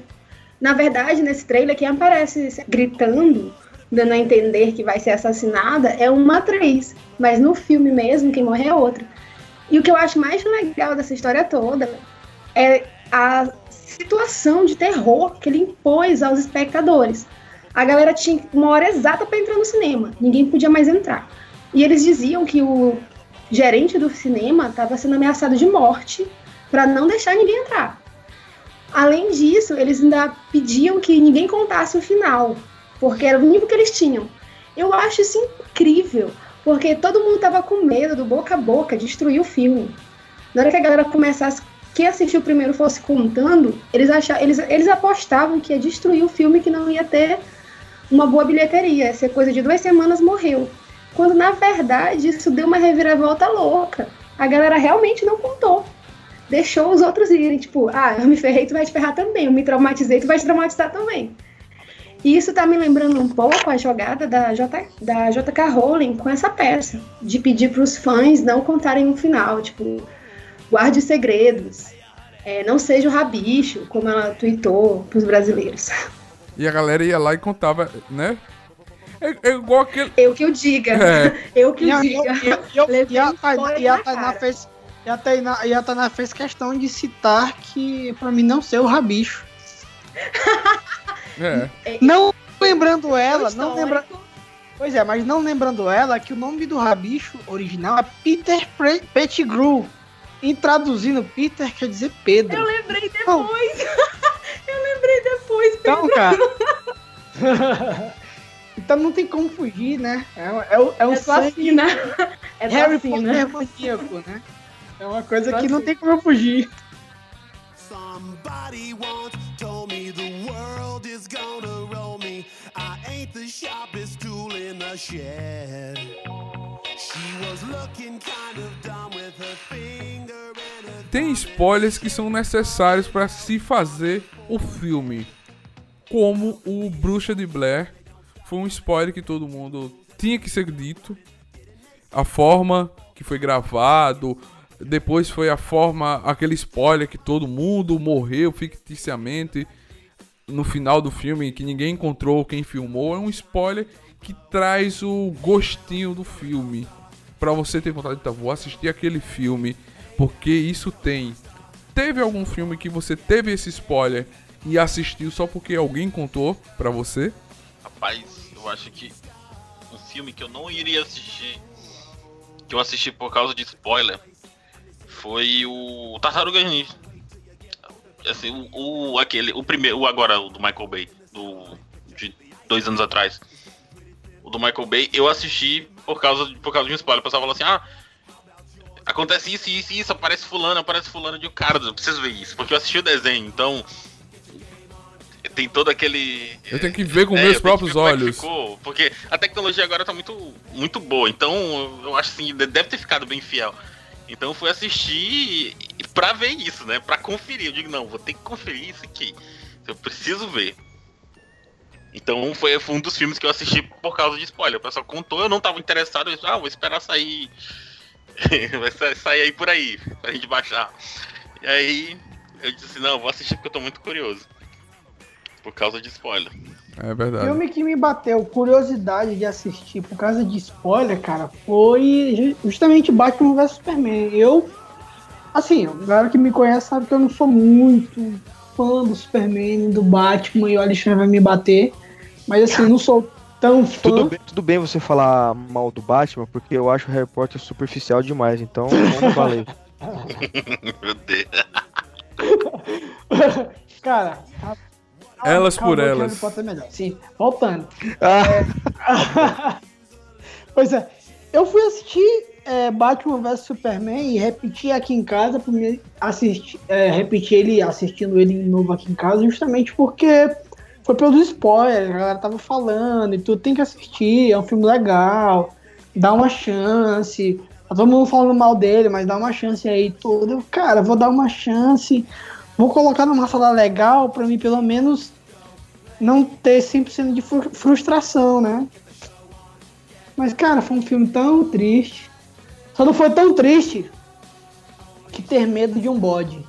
Na verdade, nesse trailer, quem aparece gritando, dando a entender que vai ser assassinada, é uma atriz, mas no filme mesmo, quem morre é outra. E o que eu acho mais legal dessa história toda é a situação de terror que ele impôs aos espectadores. A galera tinha uma hora exata para entrar no cinema, ninguém podia mais entrar. E eles diziam que o gerente do cinema estava sendo ameaçado de morte para não deixar ninguém entrar. Além disso, eles ainda pediam que ninguém contasse o final, porque era o único que eles tinham. Eu acho isso incrível, porque todo mundo tava com medo do boca a boca destruir o filme. Na hora que a galera começasse, quem assistiu primeiro fosse contando, eles, achavam, eles, eles apostavam que ia destruir o filme, que não ia ter uma boa bilheteria. Essa coisa de duas semanas morreu. Quando na verdade isso deu uma reviravolta louca. A galera realmente não contou. Deixou os outros irem, tipo, ah, eu me ferrei, tu vai te ferrar também. Eu me traumatizei, tu vai te traumatizar também. E isso tá me lembrando um pouco a jogada da, J, da JK Rowling com essa peça, de pedir pros fãs não contarem o final, tipo, guarde os segredos, é, não seja o rabicho, como ela tweetou pros brasileiros. E a galera ia lá e contava, né? É, é igual aquele. Eu que o diga. É. <laughs> Eu que E a, diga. e a- e Tainá- e a Tainá fez. E a, Tainá, e a Tainá fez questão de citar que, pra mim, não ser o rabicho. <laughs> É. Não lembrando ela, Eu não estou lembra... Pois é, mas não lembrando ela que o nome do rabicho original é Peter Pettigrew. E traduzindo Peter quer dizer Pedro. Eu lembrei Não. depois. <laughs> eu lembrei depois. Então, cara. <laughs> então não tem como fugir, né? É, um- é, o- é um É sangue vacina. <laughs> É Harry vacina. Potter maníaco, né? É uma coisa que não tem como eu fugir. Somebody sharpest tool in the shed. She was looking kind of dumb with her finger and her Tem spoilers que são necessários para se fazer o filme. Como o Bruxa de Blair foi um spoiler que todo mundo tinha que ser dito. A forma que foi gravado, depois foi a forma, aquele spoiler que todo mundo morreu ficticiamente no final do filme, que ninguém encontrou quem filmou. É um spoiler que traz o gostinho do filme. Pra você ter vontade de tá, vou assistir aquele filme, porque isso tem. Teve algum filme que você teve esse spoiler e assistiu só porque alguém contou pra você? Rapaz, eu acho que um filme que eu não iria assistir, que eu assisti por causa de spoiler, foi o Tartaruga Ninja. Assim, o, o- aquele, o primeiro, o agora, o do Michael Bay, do, de dois anos atrás. O do Michael Bay, eu assisti por causa, de- por causa de um spoiler. O pessoal falou assim, ah, acontece isso, isso, isso, aparece fulano, aparece fulano de um cara, eu preciso ver isso, porque eu assisti o desenho, então tem todo aquele. Eu tenho que ver com É, meus próprios é olhos. ficou, porque a tecnologia agora tá muito, muito boa, então eu acho assim, de- deve ter ficado bem fiel. Então eu fui assistir pra ver isso, né? Pra conferir. Eu digo, não, vou ter que conferir isso aqui. Eu preciso ver. Então foi, foi um dos filmes que eu assisti por causa de spoiler. O pessoal contou, eu não tava interessado, eu disse, ah, vou esperar sair. <laughs> Vai sa- sair aí por aí, pra gente baixar. E aí eu disse, não, vou assistir porque eu tô muito curioso. Por causa de spoiler. É verdade. filme que me bateu curiosidade de assistir por causa de spoiler, cara, foi ju- justamente Batman vs Superman. Eu, assim, a galera que me conhece sabe que eu não sou muito fã do Superman, do Batman, e o Alexandre vai me bater. Mas assim, não sou tão fã. Tudo bem, tudo bem você falar mal do Batman, porque eu acho o Harry Potter superficial demais, então vamos <laughs> valer. Meu Deus. <laughs> Cara, a- Elas por elas. Harry Potter é melhor. Sim, voltando. Ah, <laughs> pois é, eu fui assistir é, Batman vs Superman e repetir aqui em casa pra me assistir, é, repetir ele assistindo ele de novo aqui em casa, justamente porque foi pelos spoilers, a galera tava falando e tudo, tem que assistir, é um filme legal, dá uma chance. Tá todo mundo falando mal dele, mas dá uma chance aí e tudo. Eu, Cara, vou dar uma chance, vou colocar numa sala legal pra mim pelo menos não ter 100% de fru- frustração, né? Mas, cara, foi um filme tão triste. Só não foi tão triste que ter medo de um bode.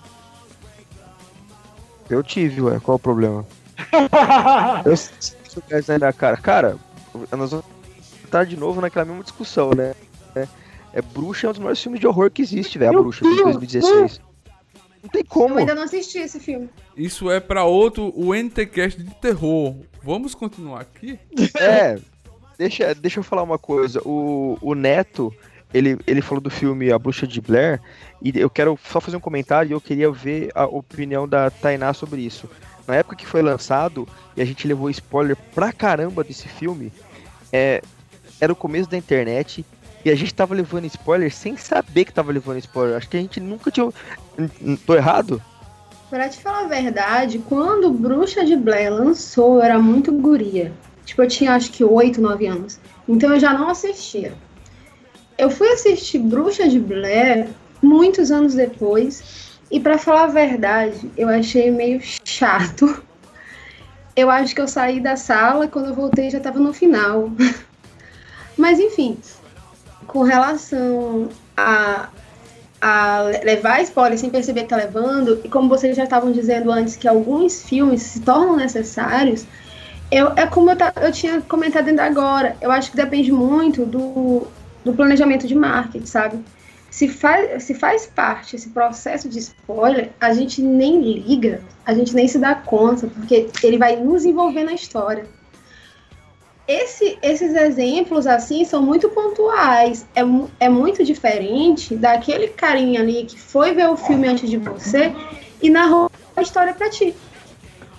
eu tive, ué, qual o problema? <laughs> Eu se soubesse ainda, cara, cara, nós vamos estar de novo naquela mesma discussão, né? É, é Bruxa é um dos maiores filmes de horror que existe, velho, a Bruxa de Deus, 2016. Não tem como. Eu ainda não assisti esse filme. Isso é pra outro, o NTCast de terror. Vamos continuar aqui? <laughs> É, deixa, deixa eu falar uma coisa. O, o Neto, ele, ele falou do filme A Bruxa de Blair, e eu quero só fazer um comentário e eu queria ver a opinião da Tainá sobre isso. Na época que foi lançado, e a gente levou spoiler pra caramba desse filme, é, era o começo da internet, e a gente tava levando spoiler sem saber que tava levando spoiler. Acho que a gente nunca tinha. Tô errado? Pra te falar a verdade, quando Bruxa de Blair lançou, eu era muito guria. Tipo, eu tinha acho que 8, 9 anos. Então eu já não assistia. Eu fui assistir Bruxa de Blair muitos anos depois. E pra falar a verdade, eu achei meio chato. Eu acho que eu saí da sala, quando eu voltei já tava no final. <laughs> Mas enfim, com relação a a levar spoiler sem perceber que tá levando, e como vocês já estavam dizendo antes que alguns filmes se tornam necessários, eu, é como eu, ta- eu tinha comentado ainda agora, eu acho que depende muito do, do planejamento de marketing, sabe? Se faz, se faz parte esse processo de spoiler, a gente nem liga, a gente nem se dá conta, porque ele vai nos envolver na história. Esse- esses exemplos, assim, são muito pontuais. É, é muito diferente daquele carinha ali que foi ver o filme antes de você e narrou a história pra ti.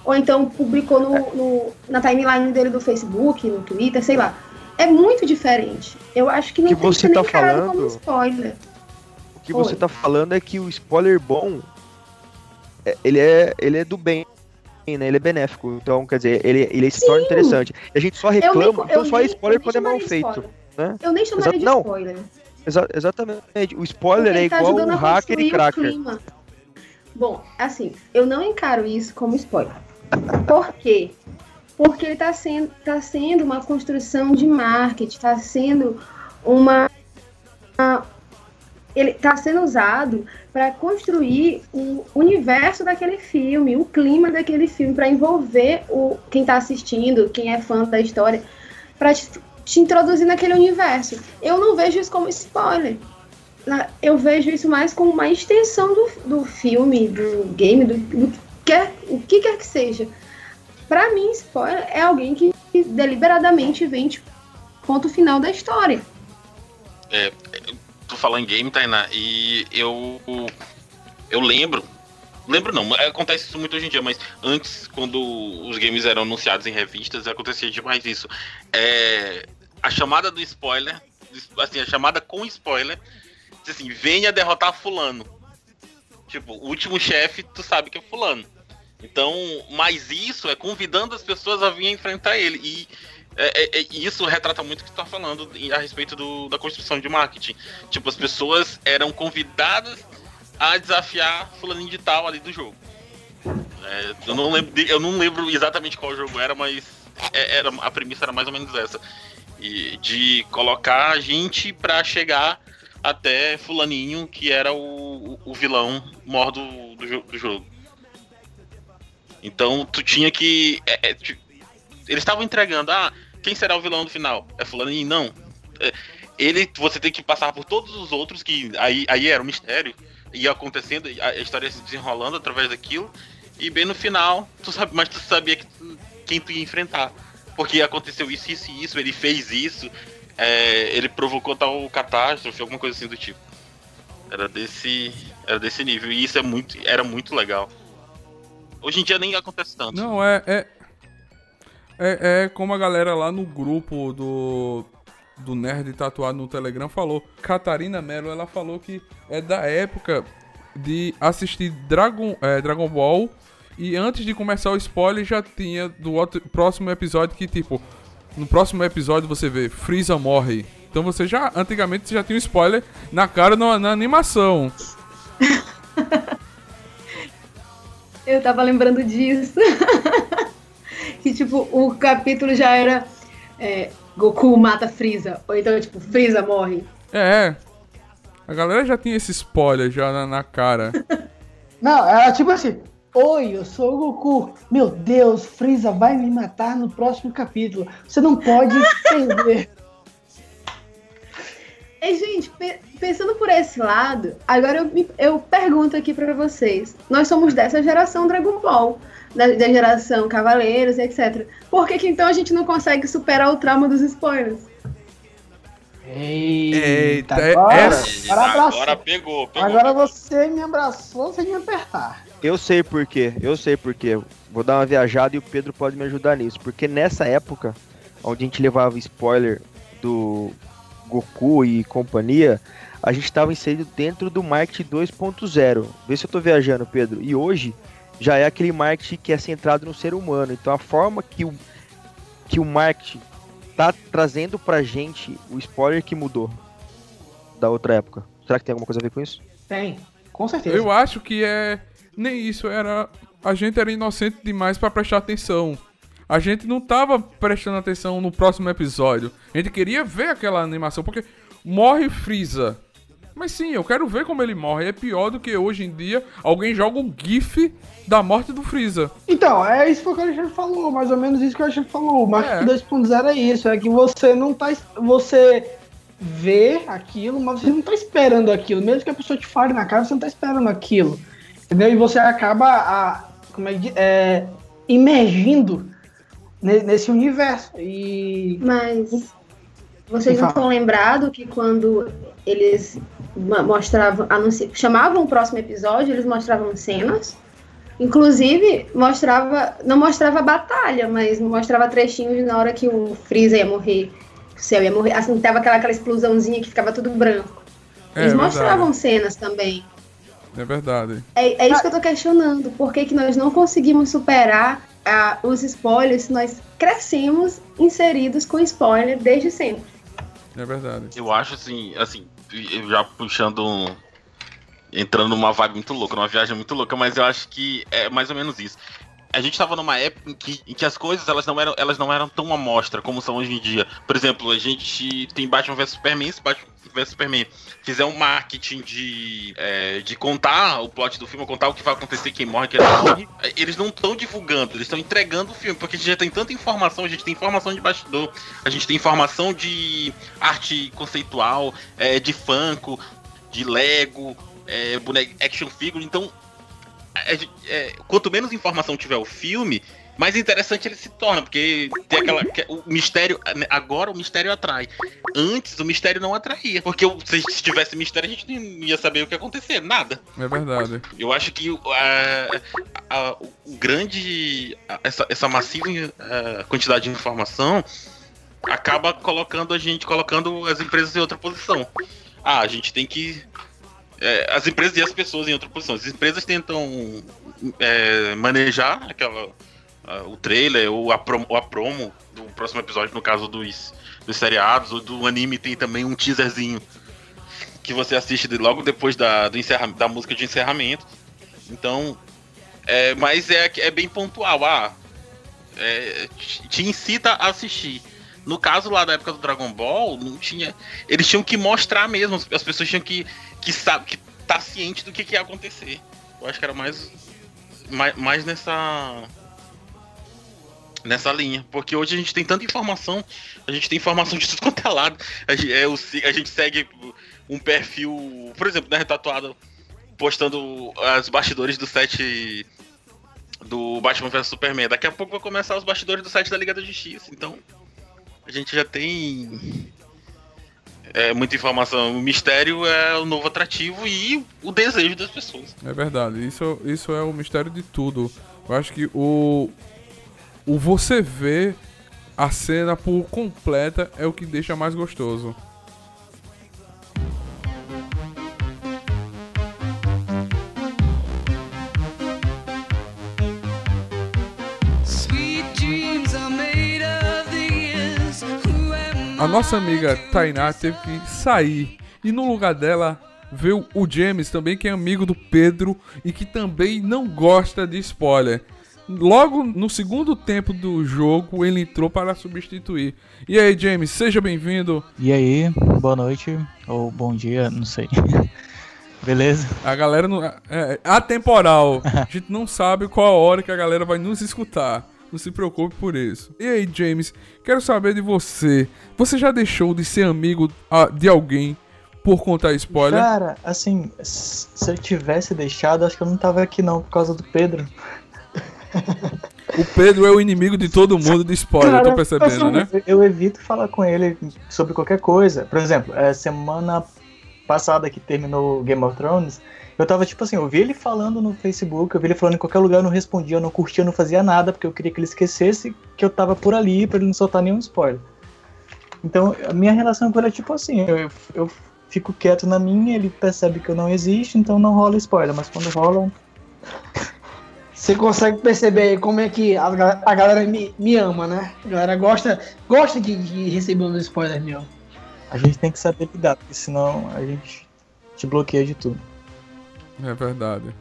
Ou então publicou no, no- na timeline dele do Facebook, no Twitter, sei lá. É muito diferente. Eu acho que não Que tem que você nem tá falando- como spoiler. O que você tá falando é que o spoiler bom, é- ele é, ele é do bem, né? Ele é benéfico. Então, quer dizer, ele, ele se torna Sim. interessante. E a gente só nem- reclama, então eu só é nem- spoiler nem quando é mal feito. né? Eu nem chamaria Exato, de não. spoiler. Exa- exatamente. O spoiler Porque é tá igual um a hacker e o cracker. clima. Bom, assim, eu não encaro isso como spoiler. Por quê? Porque ele tá sendo, tá sendo uma construção de marketing, tá sendo uma. uma- ele tá sendo usado para construir o universo daquele filme, o clima daquele filme, para envolver o, quem tá assistindo, quem é fã da história, para te, te introduzir naquele universo. Eu não vejo isso como spoiler eu vejo isso mais como uma extensão do, do filme, do game, do, do que quer, o que quer que seja. Pra mim, spoiler é alguém que deliberadamente vende ponto final da história. Tu falou em game, Tainá, e eu. Eu lembro. Lembro não, acontece isso muito hoje em dia, mas antes, quando os games eram anunciados em revistas, acontecia demais isso. É, a chamada do spoiler, assim, a chamada com spoiler, assim, venha derrotar fulano. Tipo, o último chefe, tu sabe que é fulano. Então, mas isso é convidando as pessoas a vir enfrentar ele. E é, é, é, isso retrata muito o que tu tá falando a respeito do- da construção de marketing. Tipo, as pessoas eram convidadas a desafiar fulaninho de tal ali do jogo. É, eu, não lembro, eu não lembro exatamente qual jogo era, mas é- era, a premissa era mais ou menos essa. E de colocar a gente pra chegar até fulaninho, que era o, o- vilão maior do, do, do jogo. Então tu tinha que. é, é, eles estavam entregando, ah, quem será o vilão do final? É fulaninho? Não. É, ele, você tem que passar por todos os outros, que aí, aí era um mistério. Ia acontecendo, a história ia se desenrolando através daquilo. E bem no final, tu sabe, mas tu sabia que tu- quem tu ia enfrentar. Porque aconteceu isso, isso e isso, ele fez isso, é, ele provocou tal catástrofe, alguma coisa assim do tipo. Era desse. Era desse nível. E isso é muito, era muito legal. Hoje em dia nem acontece tanto. Não, é, é. É, é como a galera lá no grupo do. Do Nerd Tatuado no Telegram falou. Catarina Mello, ela falou que é da época de assistir Dragon, é, Dragon Ball. E antes de começar o spoiler, já tinha do outro, próximo episódio que, tipo, no próximo episódio você vê Freeza morre. Então você já, antigamente, você já tinha um spoiler na cara na, na animação. <laughs> Eu tava lembrando disso. <laughs> que, tipo, o capítulo já era é, Goku mata Freeza. Ou então, tipo, Freeza morre. É. A galera já tinha esse spoiler já na, na cara. <laughs> Não, era tipo assim. Oi, eu sou o Goku. Meu Deus, Freeza vai me matar no próximo capítulo. Você não pode entender. E, <laughs> gente, pe- pensando por esse lado, agora eu, me- eu pergunto aqui pra vocês. Nós somos dessa geração Dragon Ball, da, da geração Cavaleiros, etc. Por que, que então a gente não consegue superar o trauma dos spoilers? Eita, é- agora, essa- agora, abraçou. Agora pegou, pegou. Agora você me abraçou sem me apertar. Eu sei por quê, eu sei por quê. Vou dar uma viajada e o Pedro pode me ajudar nisso. Porque nessa época, onde a gente levava spoiler do Goku e companhia, a gente estava inserido dentro do marketing 2.0. Vê se eu tô viajando, Pedro. E hoje já é aquele marketing que é centrado no ser humano. Então a forma que o, que o marketing tá trazendo pra gente o spoiler que mudou da outra época. Será que tem alguma coisa a ver com isso? Tem, com certeza. Eu acho que é. Nem isso, era. A gente era inocente demais pra prestar atenção. A gente não tava prestando atenção no próximo episódio. A gente queria ver aquela animação, porque morre Freeza. Mas sim, eu quero ver como ele morre. É pior do que hoje em dia alguém joga um GIF da morte do Freeza. Então, é isso que o Alexandre falou, mais ou menos isso que o Alexandre falou. O marketing É. 2.0 é isso, é que você não tá. Você vê aquilo, mas você não tá esperando aquilo. Mesmo que a pessoa te fale na cara, você não tá esperando aquilo. Entendeu? E você acaba a, como é, que- é, imergindo ne- nesse universo. E. Mas vocês não estão lembrados que quando eles mostravam, anunci... chamavam o próximo episódio, eles mostravam cenas. Inclusive, mostrava. Não mostrava a batalha, mas mostrava trechinhos na hora que o Freeza ia morrer. O céu ia morrer. Assim, tava aquela, aquela explosãozinha que ficava tudo branco. É, Eles verdade. mostravam cenas também. É verdade. É, é isso que eu tô questionando. Por que, que nós não conseguimos superar ah, os spoilers se nós crescemos inseridos com spoiler desde sempre? É verdade. Eu acho assim, assim, já puxando um. Entrando numa vibe muito louca, numa viagem muito louca, mas eu acho que é mais ou menos isso. A gente tava numa época em que, em que as coisas elas não, eram, elas não eram tão à mostra como são hoje em dia. Por exemplo, a gente tem Batman vs Superman, se Batman vs Superman fizer um marketing de, é, de contar o plot do filme, contar o que vai acontecer, quem morre, quem não morre, eles não estão divulgando, eles estão entregando o filme, porque a gente já tem tanta informação, a gente tem informação de bastidor, a gente tem informação de arte conceitual, é, de Funko, de Lego, é, boneco, action figure, então a gente- é, quanto menos informação tiver o filme, mais interessante ele se torna, porque tem aquela. que- O mistério. Agora o mistério atrai. Antes o mistério não atraía. Porque se se tivesse mistério, a gente não ia saber o que ia acontecer. Nada. É verdade. Eu acho que o- a, a- o grande. a- Essa, essa massiva quantidade de informação acaba colocando a gente, colocando as empresas em outra posição. Ah, a gente tem que é, as empresas e as pessoas em outra posição. As empresas tentam é, manejar aquela a- o trailer ou a, promo, ou a promo do próximo episódio, no caso dos, dos seriados ou do anime, tem também um teaserzinho que você assiste logo depois da, do encerra, da música de encerramento. Então, é, mas é, é bem pontual. Ah, é, te incita a assistir. No caso lá da época do Dragon Ball, não tinha. Eles tinham que mostrar mesmo. As pessoas tinham que que sabe que tá ciente do que, que ia acontecer. Eu acho que era mais mais, mais nessa nessa linha, porque hoje a gente tem tanta informação, a gente tem informação de tudo quanto é lado. A gente, é, o, a gente segue um perfil, por exemplo, né, Retatuado postando as bastidores do set do Batman vs Superman. Daqui a pouco vai começar os bastidores do set da Liga da Justiça. Então, a gente já tem é, muita informação. O mistério é o novo atrativo e o desejo das pessoas. É verdade, isso, isso é o mistério de tudo. Eu acho que o, o você ver a cena por completa é o que deixa mais gostoso. A nossa amiga Tainá teve que sair e no lugar dela veio o James também, que é amigo do Pedro e que também não gosta de spoiler. Logo no segundo tempo do jogo, ele entrou para substituir. E aí, James, seja bem-vindo. E aí, boa noite, ou bom dia, não sei. <laughs> Beleza? A galera não. É, é atemporal. <laughs> A gente não sabe qual a hora que a galera vai nos escutar. Não se preocupe por isso. E aí, James, quero saber de você. Você já deixou de ser amigo ah, de alguém por contar spoiler? Cara, assim, se eu tivesse deixado, acho que eu não tava aqui não, por causa do Pedro. O Pedro é o inimigo de todo mundo de spoiler, eu tô percebendo, né? Eu, eu evito falar com ele sobre qualquer coisa. Por exemplo, é, semana passada que terminou Game of Thrones, eu tava tipo assim, eu vi ele falando no Facebook, eu vi ele falando em qualquer lugar, eu não respondia, eu não curtia, eu não fazia nada, porque eu queria que ele esquecesse que eu tava por ali pra ele não soltar nenhum spoiler. Então, a minha relação com ele é tipo assim, eu, eu fico quieto na minha, ele percebe que eu não existo, então não rola spoiler, mas quando rola, Você consegue perceber como é que a, a galera me, me ama, né? A galera gosta, gosta de, de receber uns spoilers meu. A gente tem que saber lidar, porque senão a gente te bloqueia de tudo. É verdade.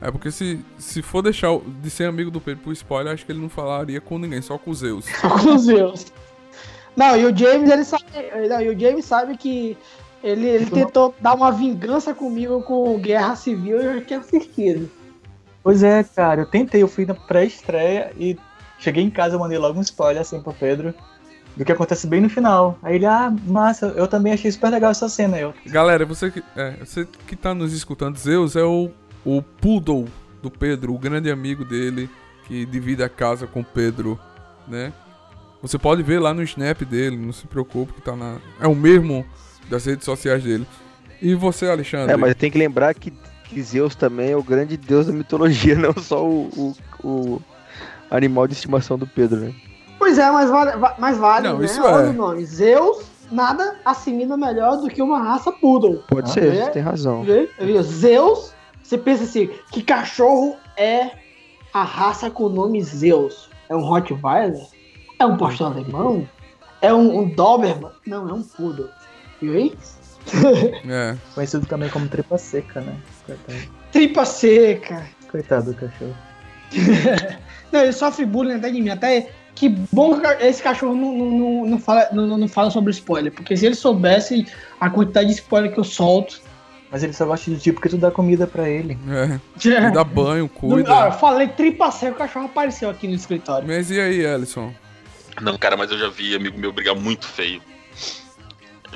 É porque se, se for deixar de ser amigo do Pedro por spoiler, acho que ele não falaria com ninguém, só com os Zeus. <laughs> com os Zeus. Não, e o James, ele sabe. Não, e o James sabe que ele, ele tentou dar uma vingança comigo com Guerra Civil e eu já tinha certeza. Pois é, cara, eu tentei, eu fui na pré-estreia e cheguei em casa, eu mandei logo um spoiler assim pro Pedro do que acontece bem no final. Aí ele, ah, massa, eu também achei super legal essa cena. Eu, Galera, você que, é, você que tá nos escutando, Zeus é o, o Poodle do Pedro, o grande amigo dele, que divide a casa com o Pedro, né? Você pode ver lá no snap dele, não se preocupe que tá na. É o mesmo das redes sociais dele. E você, Alexandre? É, mas tem que lembrar que, que Zeus também é o grande deus da mitologia, <laughs> não só o, o, o animal de estimação do Pedro, né? Pois é, mas vale, va- mas vale Não, né? isso Olha é. o nome. Zeus nada assimila melhor do que uma raça poodle. Pode Ah, ser, é? você tem razão. Vê? Zeus, você pensa assim, que cachorro é a raça com o nome Zeus? É um Rottweiler? É um pastor alemão? É um, um Doberman? Não, é um poodle. Viu aí? É. <laughs> conhecido também como tripa seca, né? Coitado, Tripa seca. coitado do cachorro. <laughs> Não, ele sofre bullying até de mim. Até que bom que esse cachorro não, não, não, não fala, não, não fala sobre spoiler. Porque se ele soubesse a quantidade de spoiler que eu solto. Mas ele só gosta de ti porque tu dá comida pra ele. É. Já, Dá banho, <laughs> Não- ah, eu cuida. falei tripa o cachorro apareceu aqui no escritório. Mas e aí, Ellison? Não, cara, mas eu já vi amigo meu brigar muito feio.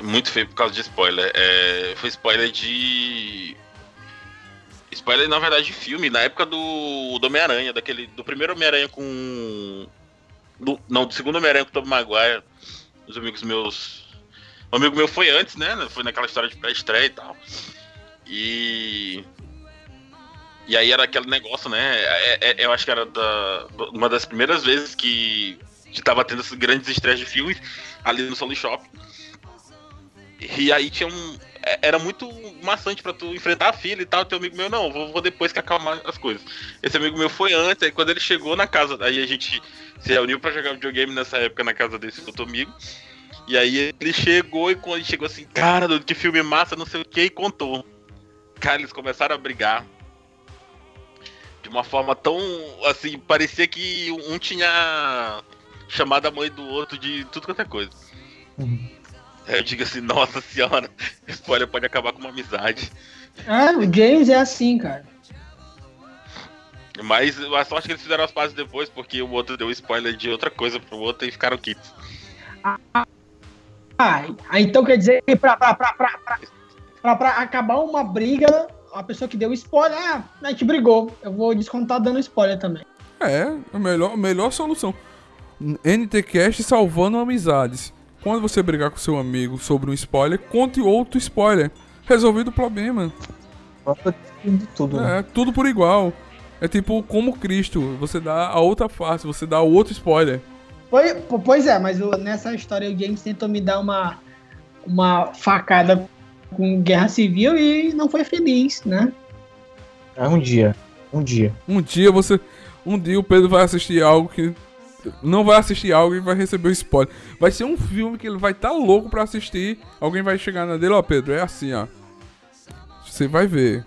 Muito feio por causa de spoiler. É, foi spoiler de. Spoiler, na verdade, de filme, na época do, do Homem-Aranha, daquele. Do primeiro Homem-Aranha com. Do- não, do segundo Homem-Aranha com o Tobey Maguire. Os amigos meus. Um amigo meu foi antes, né? Foi naquela história de pré-estreia e tal. E. E aí era aquele negócio, né? é- é- eu acho que era da, uma das primeiras vezes que, que tava tendo esses grandes estreias de filmes ali no Sony Shop. E aí tinha um. É- era muito maçante pra tu enfrentar a fila e tal. Teu amigo meu, não, vou, vou depois que acalmar as coisas. Esse amigo meu foi antes, aí quando ele chegou na casa, aí a gente se reuniu pra jogar videogame nessa época na casa desse outro amigo. E aí ele chegou e quando ele chegou assim, cara, que filme massa, não sei o que, e contou. Cara, eles começaram a brigar. De uma forma tão. Assim, parecia que um tinha chamado a mãe do outro de tudo quanto é coisa. Aí eu digo assim, nossa senhora, <laughs> spoiler pode acabar com uma amizade. Ah, o James é assim, cara. Mas a sorte que eles fizeram as pazes depois, porque o outro deu spoiler de outra coisa pro outro e ficaram quites. Ah, ah, então quer dizer que pra, pra, pra, pra, pra, pra, pra acabar uma briga, a pessoa que deu spoiler, ah, a gente brigou. Eu vou descontar dando spoiler também. É, a melhor, a melhor solução. NTCast salvando amizades. Quando você brigar com seu amigo sobre um spoiler, conte outro spoiler. Resolvido o problema. De tudo. né? É, tudo por igual. É tipo como Cristo. Você dá a outra face, você dá o outro spoiler. Pois, pois é, mas o- nessa história o James tentou me dar uma, uma facada com guerra civil e não foi feliz, né? É um dia. Um dia. Um dia você. Um dia o Pedro vai assistir algo que. Não vai assistir algo e vai receber o spoiler. Vai ser um filme que ele vai estar louco pra assistir. Alguém vai chegar na dele, ó, Pedro, é assim, ó. Você vai ver.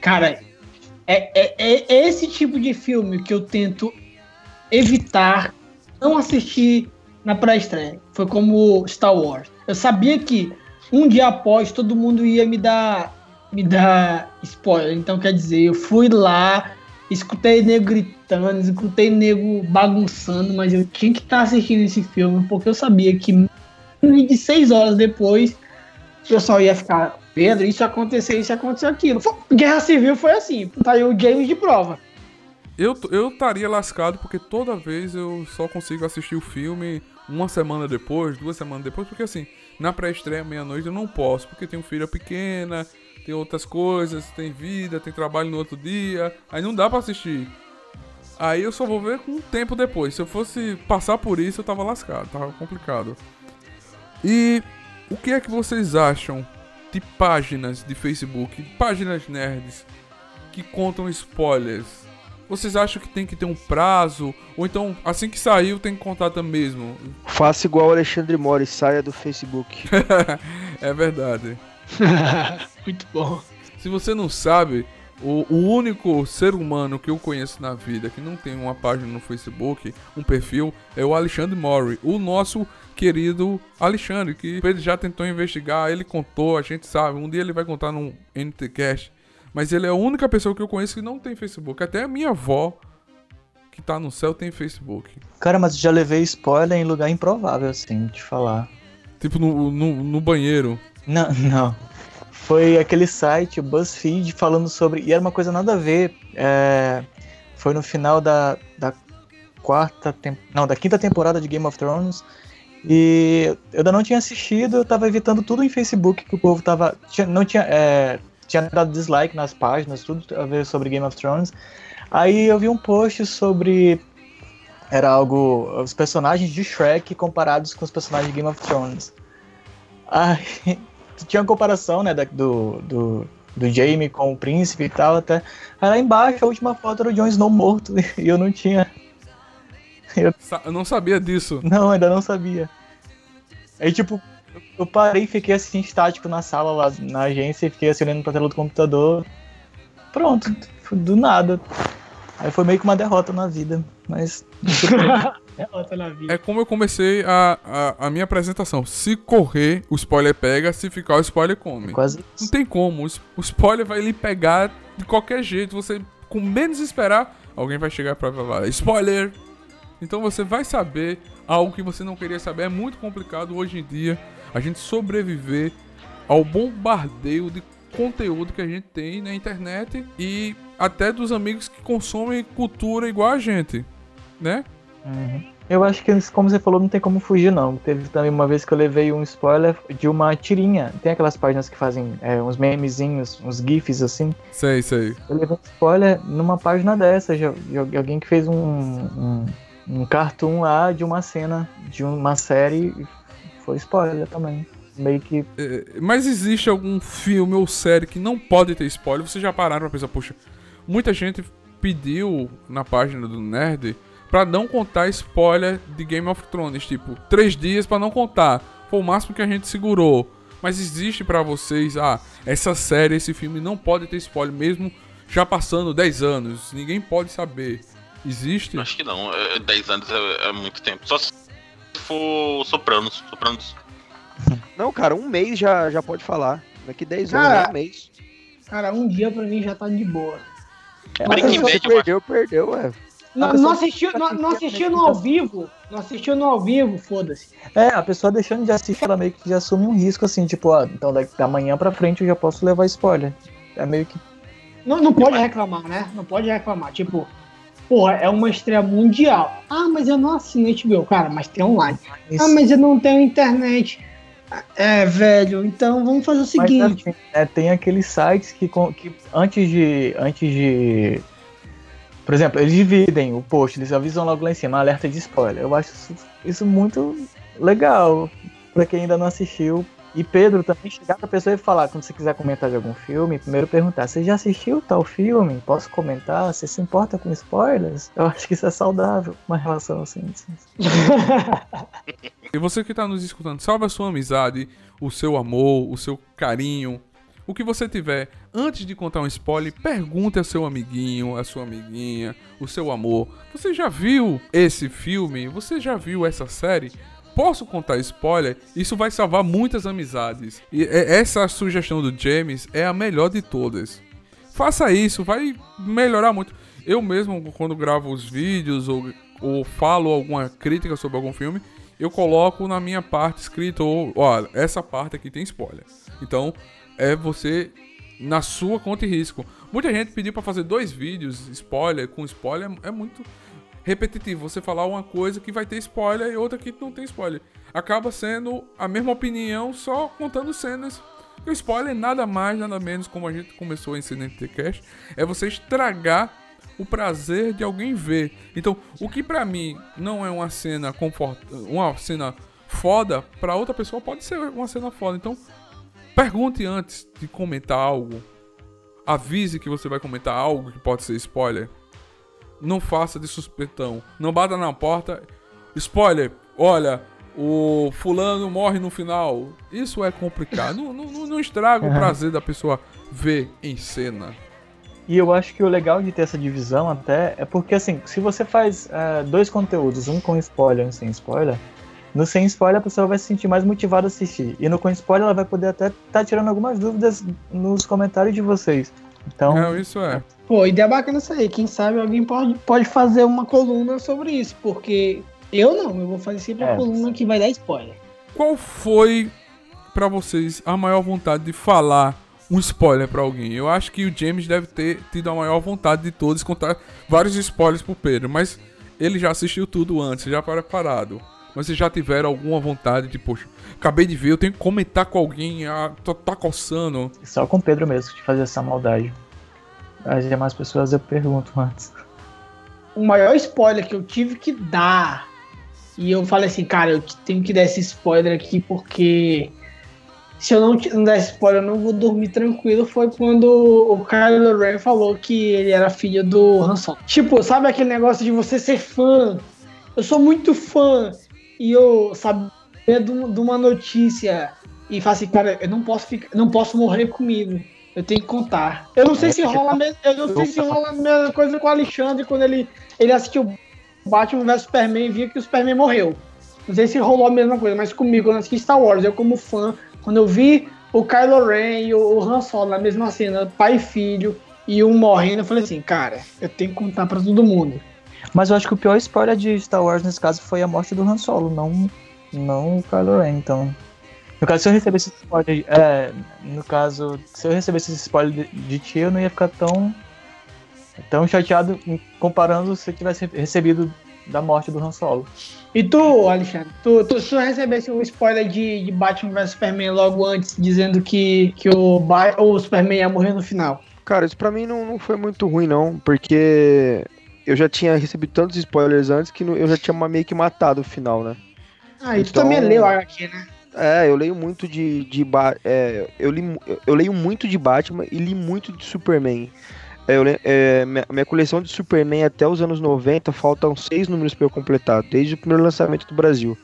Cara, é, é, é esse tipo de filme que eu tento evitar não assistir na pré-estreia. Foi como Star Wars. Eu sabia que um dia após todo mundo ia me dar me dar spoiler. Então quer dizer, eu fui lá, escutei nego gritando, escutei nego bagunçando, mas eu tinha que estar assistindo esse filme porque eu sabia que menos de seis horas depois o pessoal ia ficar Pedro, isso aconteceu, isso aconteceu aquilo. Guerra Civil foi assim, tá aí o James de prova. Eu estaria lascado porque toda vez eu só consigo assistir o filme uma semana depois, duas semanas depois, porque assim, na pré-estreia, meia-noite, eu não posso, porque tenho filha pequena, tem outras coisas, tem vida, tem trabalho no outro dia, aí não dá pra assistir. Aí eu só vou ver com um tempo depois. Se eu fosse passar por isso, eu tava lascado, tava complicado. E o que é que vocês acham de páginas de Facebook, páginas nerds, que contam spoilers? Vocês acham que tem que ter um prazo? Ou então, assim que saiu, tem que contar também mesmo? Faça igual o Alexandre Mori, saia do Facebook. <laughs> é verdade. <laughs> Muito bom. Se você não sabe, o, o único ser humano que eu conheço na vida que não tem uma página no Facebook, um perfil, é o Alexandre Mori, o nosso querido Alexandre, que ele já tentou investigar, ele contou, a gente sabe, um dia ele vai contar num NTCast, mas ele é a única pessoa que eu conheço que não tem Facebook. Até a minha avó, que tá no céu, tem Facebook. Cara, mas já levei spoiler em lugar improvável, assim, de falar. Tipo no, no, no banheiro. Não, <laughs> não. Foi aquele site, o BuzzFeed, falando sobre. E era uma coisa nada a ver. é, Foi no final da, da quarta. Tem... Não, da quinta temporada de Game of Thrones. E eu ainda não tinha assistido, eu tava evitando tudo em Facebook que o povo tava. Tinha, não tinha. é, Tinha dado dislike nas páginas, tudo a ver sobre Game of Thrones. Aí eu vi um post sobre. Era algo. Os personagens de Shrek comparados com os personagens de Game of Thrones. Aí <laughs> tinha uma comparação, né, da- do, do, do Jaime com o príncipe e tal, até. Aí lá embaixo a última foto era o Jon Snow morto <laughs> e eu não tinha. Eu, Eu não sabia disso. não, ainda não sabia. Aí tipo, eu- parei e fiquei assim estático na sala lá na agência e fiquei assim olhando pra tela do computador. Pronto, do nada. Aí foi meio que uma derrota na vida, mas. <laughs> Derrota na vida. É como eu comecei a, a, a minha apresentação. Se correr, o spoiler pega. Se ficar, o spoiler come. Quase Não tem como. O spoiler vai lhe pegar de qualquer jeito. Você, com menos esperar, alguém vai chegar pra falar spoiler. Então você vai saber algo que você não queria saber. É muito complicado hoje em dia a gente sobreviver ao bombardeio de conteúdo que a gente tem na internet e até dos amigos que consomem cultura igual a gente, né? Eu acho que, como você falou, não tem como fugir, não. Teve também uma vez que eu levei um spoiler de uma tirinha. Tem aquelas páginas que fazem é, uns memezinhos, uns gifs assim. Sei, sei. Eu levei um spoiler numa página dessa, de, de alguém que fez um, um, um cartoon lá de uma cena de uma série. Foi spoiler também. meio que. É, mas existe algum filme ou série que não pode ter spoiler? Vocês já pararam pra pensar, poxa, muita gente pediu na página do Nerd pra não contar spoiler de Game of Thrones, tipo, três dias pra não contar. Foi o máximo que a gente segurou. Mas existe pra vocês, ah, essa série, esse filme não pode ter spoiler, mesmo já passando 10 anos. Ninguém pode saber. Existe? Acho que não. é- 10 anos é, é muito tempo. Só se for Sopranos. Sopranos. <laughs> Não, cara, um mês já, já pode falar. Daqui 10 anos, Cara, é um mês. Cara, um dia pra mim já tá de boa. É, Breaking Bad, você perdeu, perdeu, ué. Não, não assistiu, não, não assistiu no ao vivo. Não assistiu no ao vivo, foda-se. É, a pessoa deixando de assistir, ela meio que já assume um risco assim, tipo, ó, então daqui da manhã pra frente eu já posso levar spoiler. É meio que. Não, não pode reclamar, né? Não pode reclamar. Tipo, porra, é uma estreia mundial. Ah, mas eu não assino HBO. Cara, mas tem online. Ah, mas eu não tenho internet. É, velho, então vamos fazer o Mas seguinte. assim, né, tem aqueles sites que, que antes de. Antes de. Por exemplo, eles dividem o post, eles avisam logo lá em cima, alerta de spoiler. Eu acho isso, isso muito legal pra quem ainda não assistiu. E Pedro também chegar pra pessoa e falar, quando você quiser comentar de algum filme, primeiro perguntar, você já assistiu tal filme? Posso comentar? Você se importa com spoilers? Eu acho que isso é saudável, uma relação assim. assim. E você que tá nos escutando, salve a sua amizade, o seu amor, o seu carinho, o que você tiver. Antes de contar um spoiler, pergunte ao seu amiguinho, a sua amiguinha, o seu amor. Você já viu esse filme? Você já viu essa série? Posso contar spoiler? Isso vai salvar muitas amizades. E é- essa sugestão do James é a melhor de todas. Faça isso, vai melhorar muito. Eu mesmo, quando gravo os vídeos ou, ou falo alguma crítica sobre algum filme, eu coloco na minha parte escrito, olha, essa parte aqui tem spoiler. Então, é você na sua conta e risco. Muita gente pediu pra fazer dois vídeos, spoiler, com spoiler, é muito repetitivo. Você falar uma coisa que vai ter spoiler e outra que não tem spoiler. Acaba sendo a mesma opinião, só contando cenas. E o spoiler nada mais, nada menos, como a gente começou a ensinar no TCast, é você estragar o prazer de alguém ver. Então, o que pra mim não é uma cena confort... uma cena foda, pra outra pessoa pode ser uma cena foda. Então, pergunte antes de comentar algo. Avise que você vai comentar algo que pode ser spoiler. Não faça de suspeitão. Não bata na porta. Spoiler, olha, o fulano morre no final. Isso é complicado. não, não, não- estraga o Uhum. <laughs> prazer da pessoa ver em cena. E eu acho que o legal de ter essa divisão até é porque, assim, se você faz é, dois conteúdos, um com spoiler e um sem spoiler, no sem spoiler a pessoa vai se sentir mais motivada a assistir. E no com spoiler ela vai poder até estar tirando algumas dúvidas nos comentários de vocês. Então, Não, isso é. Pô, ideia bacana isso aí. Quem sabe alguém pode, pode fazer uma coluna sobre isso, porque eu não, eu vou fazer sempre a É. coluna que vai dar spoiler. Qual foi pra vocês a maior vontade de falar um spoiler pra alguém? Eu acho que o James deve ter tido a maior vontade de todos contar vários spoilers pro Pedro, mas ele já assistiu tudo antes, já preparado. Mas vocês já tiveram alguma vontade de, poxa, acabei de ver, eu tenho que comentar com alguém, ah, tô, tá coçando. só com o Pedro mesmo de fazer essa maldade. As demais pessoas eu pergunto antes. O maior spoiler que eu tive que dar, e eu falei assim, cara, eu tenho que dar esse spoiler aqui porque se eu não, não der esse spoiler eu não vou dormir tranquilo, foi quando o Kylo Ren falou que ele era filho do Han Solo. Tipo, sabe aquele negócio de você ser fã? Eu sou muito fã e eu saber de, um- de uma notícia e falar assim, cara, eu não posso ficar, não posso morrer comigo. Eu tenho que contar. Eu não sei se rola eu não sei se rola a mesma coisa com o Alexandre quando ele, ele assistiu Batman vs Superman e via que o Superman morreu. Não sei se rolou a mesma coisa, mas comigo, quando assisti Star Wars, eu como fã, quando eu vi o Kylo Ren e o Han Solo na mesma cena, pai e filho, e um morrendo, eu falei assim, cara, eu tenho que contar pra todo mundo. Mas eu acho que o pior spoiler de Star Wars nesse caso foi a morte do Han Solo, não, não o Kylo Ren, então. No caso, se eu recebesse esse spoiler. É, no caso, se eu recebesse esse spoiler de, de ti, eu não ia ficar tão. tão chateado em- comparando se eu tivesse recebido da morte do Han Solo. E tu, Alexandre, tu, tu, se tu recebesse um spoiler de, de Batman vs Superman logo antes, dizendo que, que o, Ba- o Superman ia morrer no final. Cara, isso pra mim não, não foi muito ruim, não, porque eu já tinha recebido tantos spoilers antes que eu já tinha meio que matado o final, né? Ah, e tu Então- também leu a HQ, né? É, eu leio muito de. de Ba- é, eu, li, eu- leio muito de Batman e li muito de Superman. É, eu é, minha, minha coleção de Superman até os anos 90 faltam seis números pra eu completar, desde o primeiro lançamento do Brasil.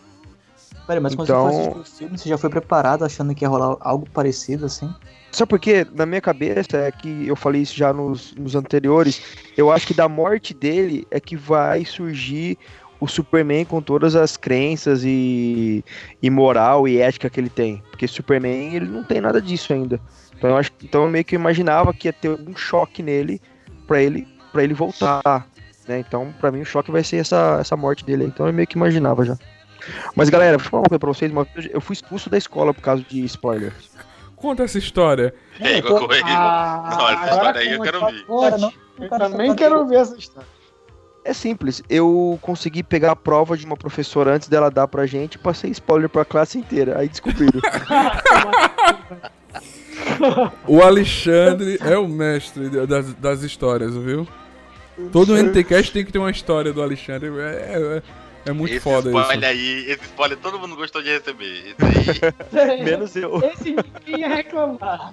Peraí, mas quando Então- você foi filme, você já foi preparado achando que ia rolar algo parecido assim? Sabe por quê? Na minha cabeça, é que eu falei isso já nos, nos anteriores, eu acho que da morte dele é que vai surgir o Superman com todas as crenças e, e moral e ética que ele tem. Porque Superman, ele não tem nada disso ainda. Então eu, acho, então eu meio que imaginava que ia ter algum choque nele pra ele, pra ele voltar. Né? Então, pra mim, o choque vai ser essa, essa morte dele. aí. Então eu meio que imaginava já. Mas galera, vou falar uma coisa pra vocês. Uma vez eu fui expulso da escola por causa de spoiler. Conta essa história. É, com ele. Ah, Não, essa história aí eu quero ver. não- Eu também quero ver essa história. É simples, eu consegui pegar a prova de uma professora antes dela dar pra gente e passei spoiler pra classe inteira. Aí descobriram. <laughs> O Alexandre é o mestre das, das histórias, viu? Todo NTCast tem que ter uma história do Alexandre. É, é, é muito esse foda spoiler isso. aí, esse spoiler todo mundo gostou de receber. Aí, <laughs> Menos eu. Esse ninguém ia reclamar.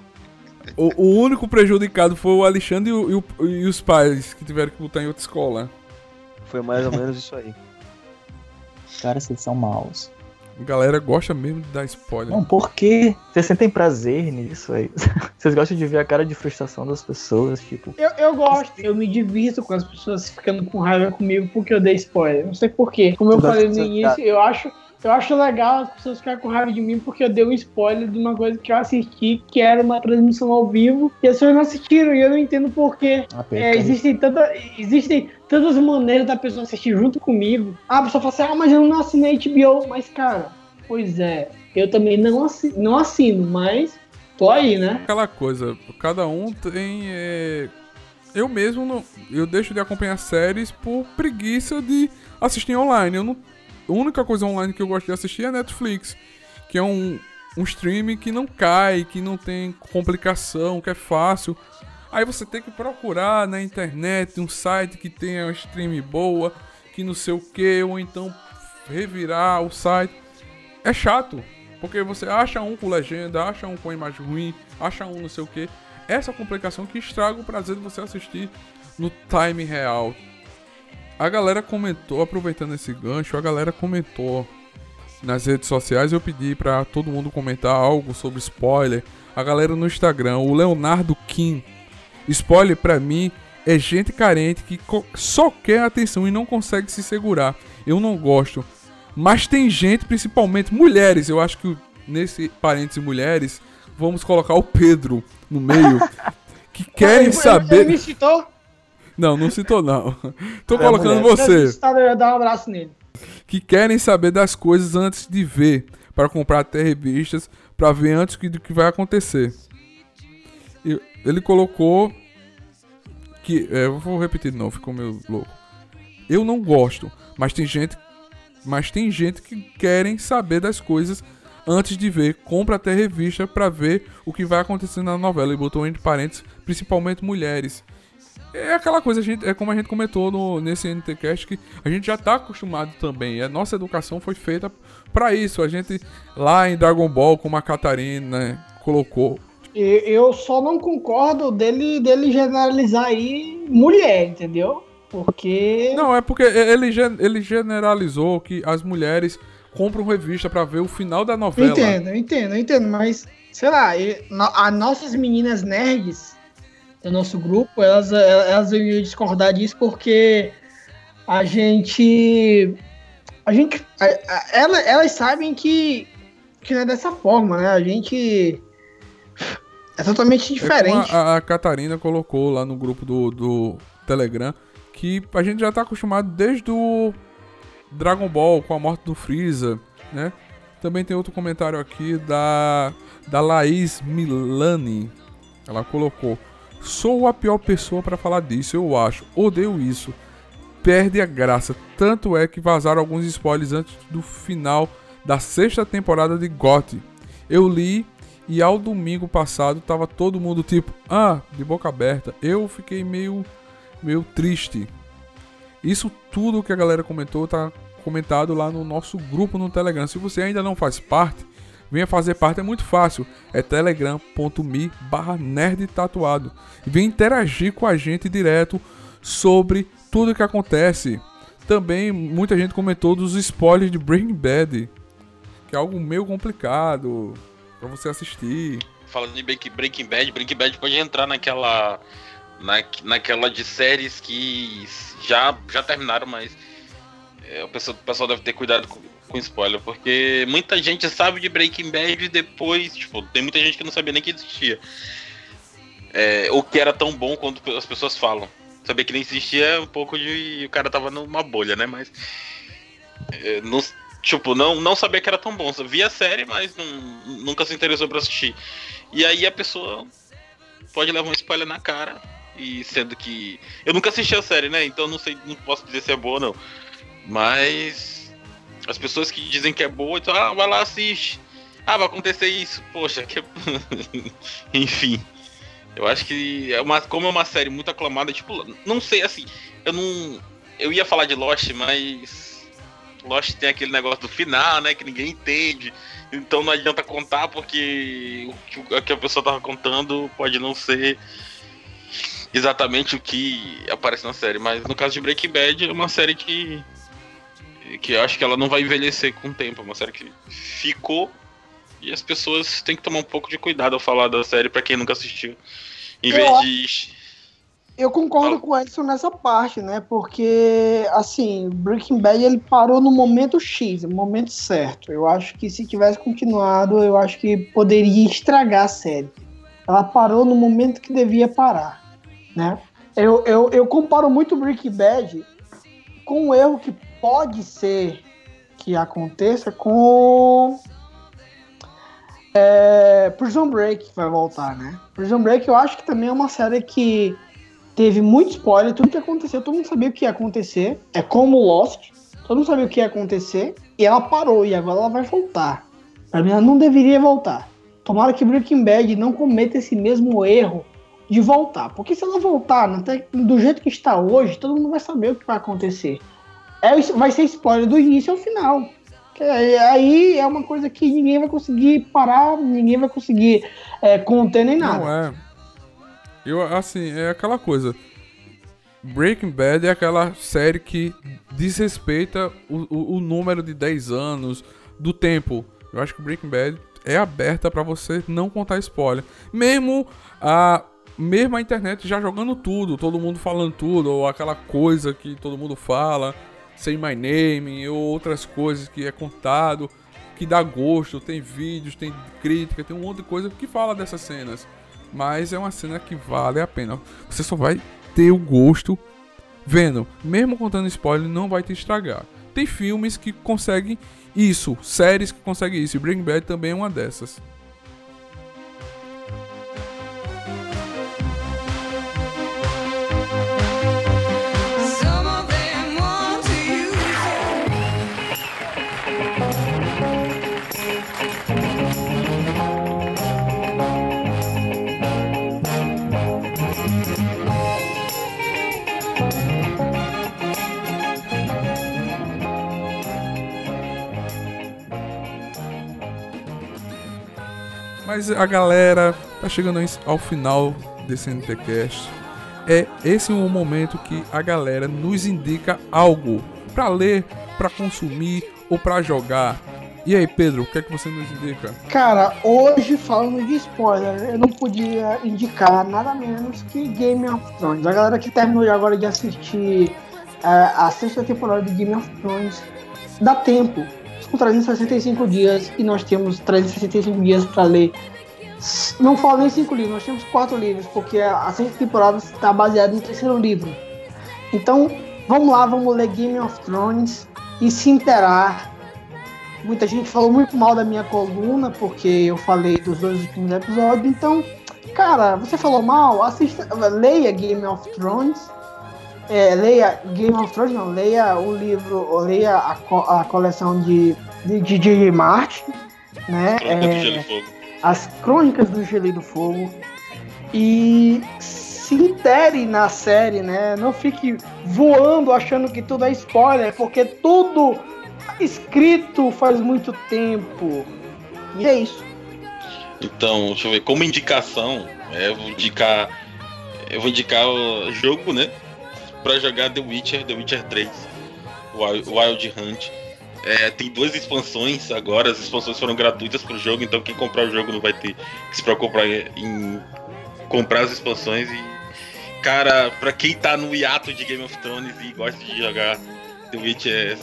O, o único prejudicado foi o Alexandre e, o- e o- e os pais que tiveram que botar em outra escola. Foi mais ou menos isso aí. <laughs> Cara, vocês são maus. A galera gosta mesmo de dar spoiler. Não, por quê? Vocês sentem prazer nisso aí? <laughs> Vocês gostam de ver a cara de frustração das pessoas, tipo... Eu, eu gosto, eu me divirto com as pessoas ficando com raiva comigo porque eu dei spoiler. Não sei porquê. Como eu falei no início, eu acho, eu acho legal as pessoas ficarem com raiva de mim porque eu dei um spoiler de uma coisa que eu assisti, que era uma transmissão ao vivo, e as pessoas não assistiram, e eu não entendo porquê. Ah, É, existem, tanta, existem tantas maneiras da pessoa assistir junto comigo. Ah, a pessoa fala assim, ah, mas eu não assinei HBO. Mas, cara, pois é, eu também não assino, não assino mas tô aí, né? Aquela coisa, cada um tem. é, Eu mesmo não. Eu deixo de acompanhar séries por preguiça de assistir online. Eu não... A única coisa online que eu gosto de assistir é Netflix. Que é um, um stream que não cai, que não tem complicação, que é fácil. Aí você tem que procurar na internet um site que tenha uma stream boa, que não sei o que, ou então revirar o site. É chato, porque você acha um com legenda, acha um com imagem ruim, acha um não sei o que. Essa complicação que estraga o prazer de você assistir no time real. A galera comentou, aproveitando esse gancho, a galera comentou nas redes sociais. Eu pedi pra todo mundo comentar algo sobre spoiler. A galera no Instagram, o Leonardo Kim. Spoiler pra mim é gente carente que só quer atenção e não consegue se segurar. Eu não gosto. Mas tem gente, principalmente mulheres, eu acho que nesse parênteses mulheres, vamos colocar o Pedro no meio, <laughs> que querem Ele- Ele saber. me citou, Não, não citou não. Tô É colocando você. dar um abraço nele. Que querem saber das coisas antes de ver, para comprar até revistas, para ver antes do que vai acontecer. Ele colocou que, é, eu vou repetir de novo, ficou meio louco. Eu não gosto, mas tem gente, mas tem gente que querem saber das coisas antes de ver, compra até revista para ver o que vai acontecer na novela e botou entre parênteses, principalmente mulheres. É aquela coisa, a gente, é como a gente comentou no, nesse NTCast, que a gente já tá acostumado também. A nossa educação foi feita para isso. A gente lá em Dragon Ball, como a Catarina né, colocou. Eu só não concordo dele, dele generalizar aí mulher, entendeu? Porque. Não, é porque ele, ele generalizou que as mulheres compram revista para ver o final da novela. Entendo, entendo, entendo, mas sei lá, e- no- as nossas meninas nerds do nosso grupo, elas, elas iam discordar disso porque a gente. A gente. a- a- ela- elas sabem que, que não é dessa forma, né? A gente. É totalmente É diferente. a, a Catarina colocou lá no grupo do, do Telegram que a gente já tá acostumado desde o Dragon Ball com a morte do Freeza, né? Também tem outro comentário aqui da da Laís Milani. Ela colocou: "Sou a pior pessoa pra falar disso, eu acho. Odeio isso. Perde a graça. Tanto é que vazaram alguns spoilers antes do final da sexta temporada de GOT. Eu li e ao domingo passado tava todo mundo tipo, ah, de boca aberta. Eu fiquei meio meio triste. Isso tudo que a galera comentou tá comentado lá no nosso grupo no Telegram. Se você ainda não faz parte, Venha fazer parte, é muito fácil. É telegram.me barra nerdtatuado. Venha interagir com a gente direto sobre tudo que acontece. Também muita gente comentou dos spoilers de Breaking Bad, que é algo meio complicado para você assistir. Falando Breaking Breaking Bad, Breaking Bad pode entrar naquela. Na, naquela de séries que já, já terminaram, mas é, o, pessoal, o pessoal deve ter cuidado com, com spoiler, porque muita gente sabe de Breaking Bad e depois, tipo, tem muita gente que não sabia nem que existia. É, que era tão bom quanto as pessoas falam. Saber que nem existia é um pouco de. O cara tava numa bolha, né? Mas. é, não, tipo, não, não sabia que era tão bom. Via a série, mas não, nunca se interessou pra assistir. E aí a pessoa pode levar um spoiler na cara. E sendo que. Eu nunca assisti a série, né? Então não sei, não posso dizer se é boa ou não. Mas. As pessoas que dizem que é boa, então, ah, vai lá, assiste. Ah, vai acontecer isso. Poxa, que. <laughs> Enfim. Eu acho que é uma, como é uma série muito aclamada, tipo, não sei assim, eu não. Eu ia falar de Lost, mas. Lost tem aquele negócio do final, né? Que ninguém entende. Então não adianta contar porque o que, a pessoa tava contando pode não ser exatamente o que aparece na série. Mas no caso de Breaking Bad, é uma série que. Que eu acho que ela não vai envelhecer com o tempo. É uma série que ficou. E as pessoas têm que tomar um pouco de cuidado ao falar da série pra quem nunca assistiu. Em Eu vez acho- de. Eu concordo com o Edson nessa parte, né? Porque, assim, Breaking Bad ele parou no momento X, no momento certo. Eu acho que se tivesse continuado, eu acho que poderia estragar a série. Ela parou no momento que devia parar, né? Eu, eu, eu comparo muito Breaking Bad com um erro que pode ser que aconteça com é, Prison Break vai voltar, né? Prison Break eu acho que também é uma série que teve muito spoiler, tudo que aconteceu, todo mundo sabia o que ia acontecer. É como Lost, todo mundo sabia o que ia acontecer e ela parou e agora ela vai voltar. Pra mim ela não deveria voltar. Tomara que Breaking Bad não cometa esse mesmo erro de voltar, porque se ela voltar do jeito que está hoje, todo mundo vai saber o que vai acontecer. É, vai ser spoiler do início ao final. Que aí- é uma coisa que ninguém vai conseguir parar, ninguém vai conseguir é, conter nem nada. Não é. Eu, assim, é aquela coisa. Breaking Bad é aquela série que desrespeita o, o, o número de 10 anos do tempo. Eu acho que Breaking Bad é aberta pra você não contar spoiler. Mesmo a mesmo a internet já jogando tudo, todo mundo falando tudo, ou aquela coisa que todo mundo fala, Say My Name, ou outras coisas que é contado, que dá gosto, tem vídeos, tem crítica, tem um monte de coisa que fala dessas cenas. Mas é uma cena que vale a pena. Você só vai ter o gosto vendo. Mesmo contando spoiler, não vai te estragar. Tem filmes que conseguem isso, séries que conseguem isso. E Breaking Bad também é uma dessas. Mas a galera tá chegando ao final desse NTCast. É esse o momento que a galera nos indica algo pra ler, pra consumir ou pra jogar. E aí, Pedro, o que é que você nos indica? Cara, hoje falando de spoiler, eu não podia indicar nada menos que Game of Thrones. A galera que terminou agora de assistir é, a sexta temporada de Game of Thrones, dá tempo. São 365 dias e nós temos 365 dias para ler. Não falo nem cinco livros, nós temos quatro livros, porque a a sexta temporada está baseada no terceiro livro. Então, vamos lá, vamos ler Game of Thrones e se interar Muita gente falou muito mal da minha coluna, porque eu falei dos dois últimos episódios. Então, cara, você falou mal, assista, leia Game of Thrones. É, leia Game of Thrones, não, leia o livro, leia a, co- a coleção de de J.J. Martin, né? Crônica do é, Gelo e Fogo. as crônicas do Gelo e do Fogo e se intere na série, né? Não fique voando achando que tudo é spoiler, porque tudo escrito faz muito tempo. E é isso. Então, deixa eu ver, como indicação, é, eu vou indicar. Eu vou indicar o jogo, né? Pra jogar The Witcher, The Witcher 3, Wild Hunt. É, tem duas expansões agora, as expansões foram gratuitas pro jogo, então quem comprar o jogo não vai ter que se preocupar em comprar as expansões e. Cara, pra quem tá no hiato de Game of Thrones e gosta de jogar The Witcher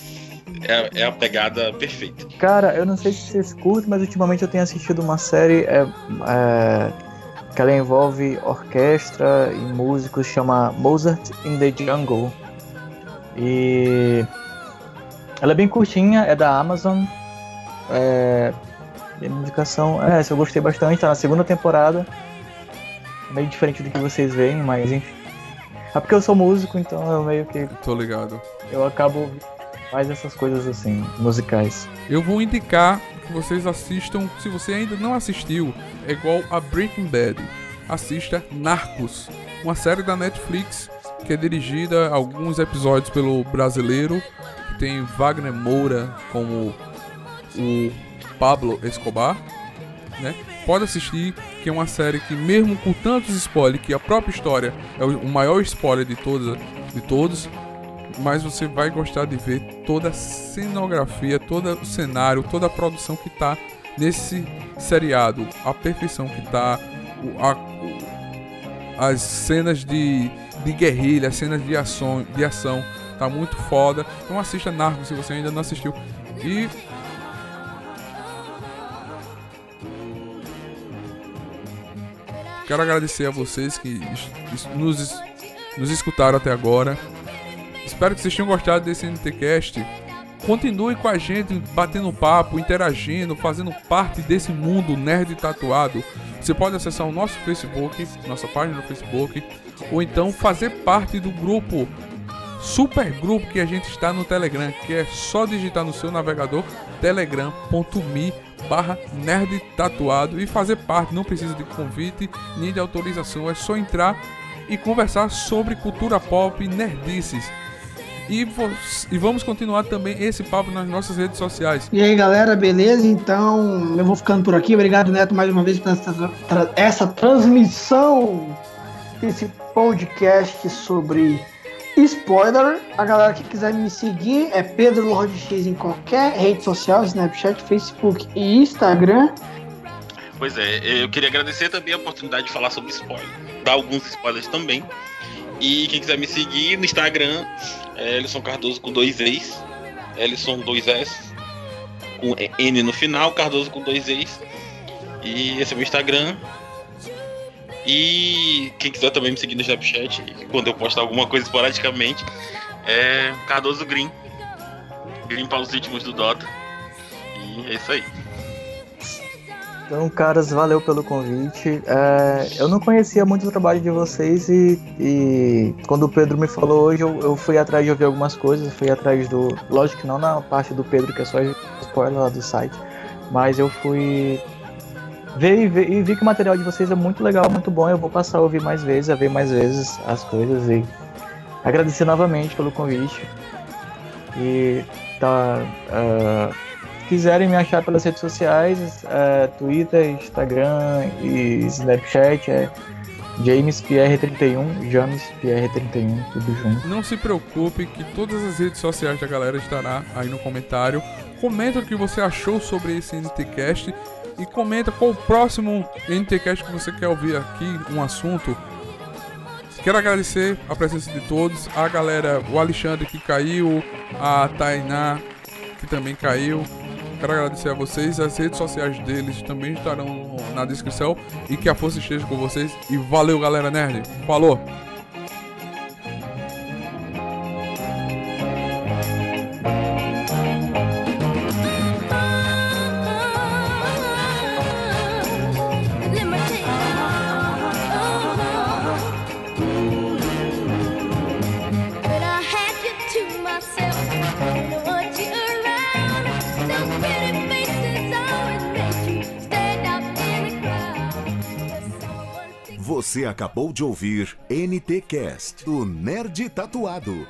é, é a pegada perfeita. Cara, eu não sei se vocês curtem, mas ultimamente eu tenho assistido uma série é, é, que ela envolve orquestra e músicos, chama Mozart in the Jungle. E ela é bem curtinha, é da Amazon. É, minha indicação é essa, eu gostei bastante, tá na segunda temporada. Meio diferente do que vocês veem, mas enfim. É porque eu sou músico, então eu meio que Tô ligado. eu acabo mais essas coisas assim, musicais. Eu vou indicar vocês assistam, se você ainda não assistiu, é igual a Breaking Bad. Assista Narcos, uma série da Netflix que é dirigida alguns episódios pelo brasileiro, que tem Wagner Moura como o Pablo Escobar, né? Pode assistir, que é uma série que mesmo com tantos spoilers, que a própria história é o maior spoiler de todos, de todos, mas você vai gostar de ver toda a cenografia, todo o cenário, toda a produção que tá nesse seriado, a perfeição que tá, as cenas de, de guerrilha, as cenas de ação, de ação, tá muito foda. Então assista Narcos se você ainda não assistiu. E quero agradecer a vocês que nos, nos escutaram até agora. Espero que vocês tenham gostado desse NTCast. Continue com a gente, batendo papo, interagindo, fazendo parte desse mundo nerd tatuado. Você pode acessar o nosso Facebook, nossa página no Facebook, ou então fazer parte do grupo, super grupo que a gente está no Telegram, que é só digitar no seu navegador telegram.me barra nerd tatuado e fazer parte. Não precisa de convite nem de autorização, é só entrar e conversar sobre cultura pop e nerdices. E, e vamos continuar também esse papo nas nossas redes sociais. E aí, galera, beleza? Então, eu vou ficando por aqui. Obrigado, Neto, mais uma vez por essa, tra- essa transmissão desse podcast sobre spoiler. A galera que quiser me seguir é Pedro Lord X em qualquer rede social, Snapchat, Facebook e Instagram. Pois é, eu queria agradecer também a oportunidade de falar sobre spoiler. Dar alguns spoilers também. E quem quiser me seguir no Instagram, é Cardoso com dois E's. Ellison dois S. Com N no final, Cardoso com dois E's. E esse é o meu Instagram. E quem quiser também me seguir no Snapchat, quando eu postar alguma coisa esporadicamente, é Cardoso Green. Green para os ritmos do Dota. E é isso aí. Então, caras, valeu pelo convite. É, eu não conhecia muito o trabalho de vocês e, e quando o Pedro me falou hoje, eu, eu fui atrás de ouvir algumas coisas, fui atrás do. Lógico que não na parte do Pedro, que é só spoiler lá do site, mas eu fui ver e, ver e vi que o material de vocês é muito legal, muito bom. Eu vou passar a ouvir mais vezes, a ver mais vezes as coisas e agradecer novamente pelo convite. E tá. ah, quiserem me achar pelas redes sociais, é, Twitter, Instagram e Snapchat é JamesPR31, JamesPR31, tudo junto. Não se preocupe que todas as redes sociais da galera estará aí no comentário. Comenta o que você achou sobre esse NTcast e comenta qual o próximo NTcast que você quer ouvir aqui, um assunto. Quero agradecer a presença de todos, a galera, o Alexandre que caiu, a Tainá que também caiu. Quero agradecer a vocês, as redes sociais deles também estarão na descrição e que a força esteja com vocês. E valeu, galera nerd. Falou! Você acabou de ouvir NTcast do Nerd Tatuado.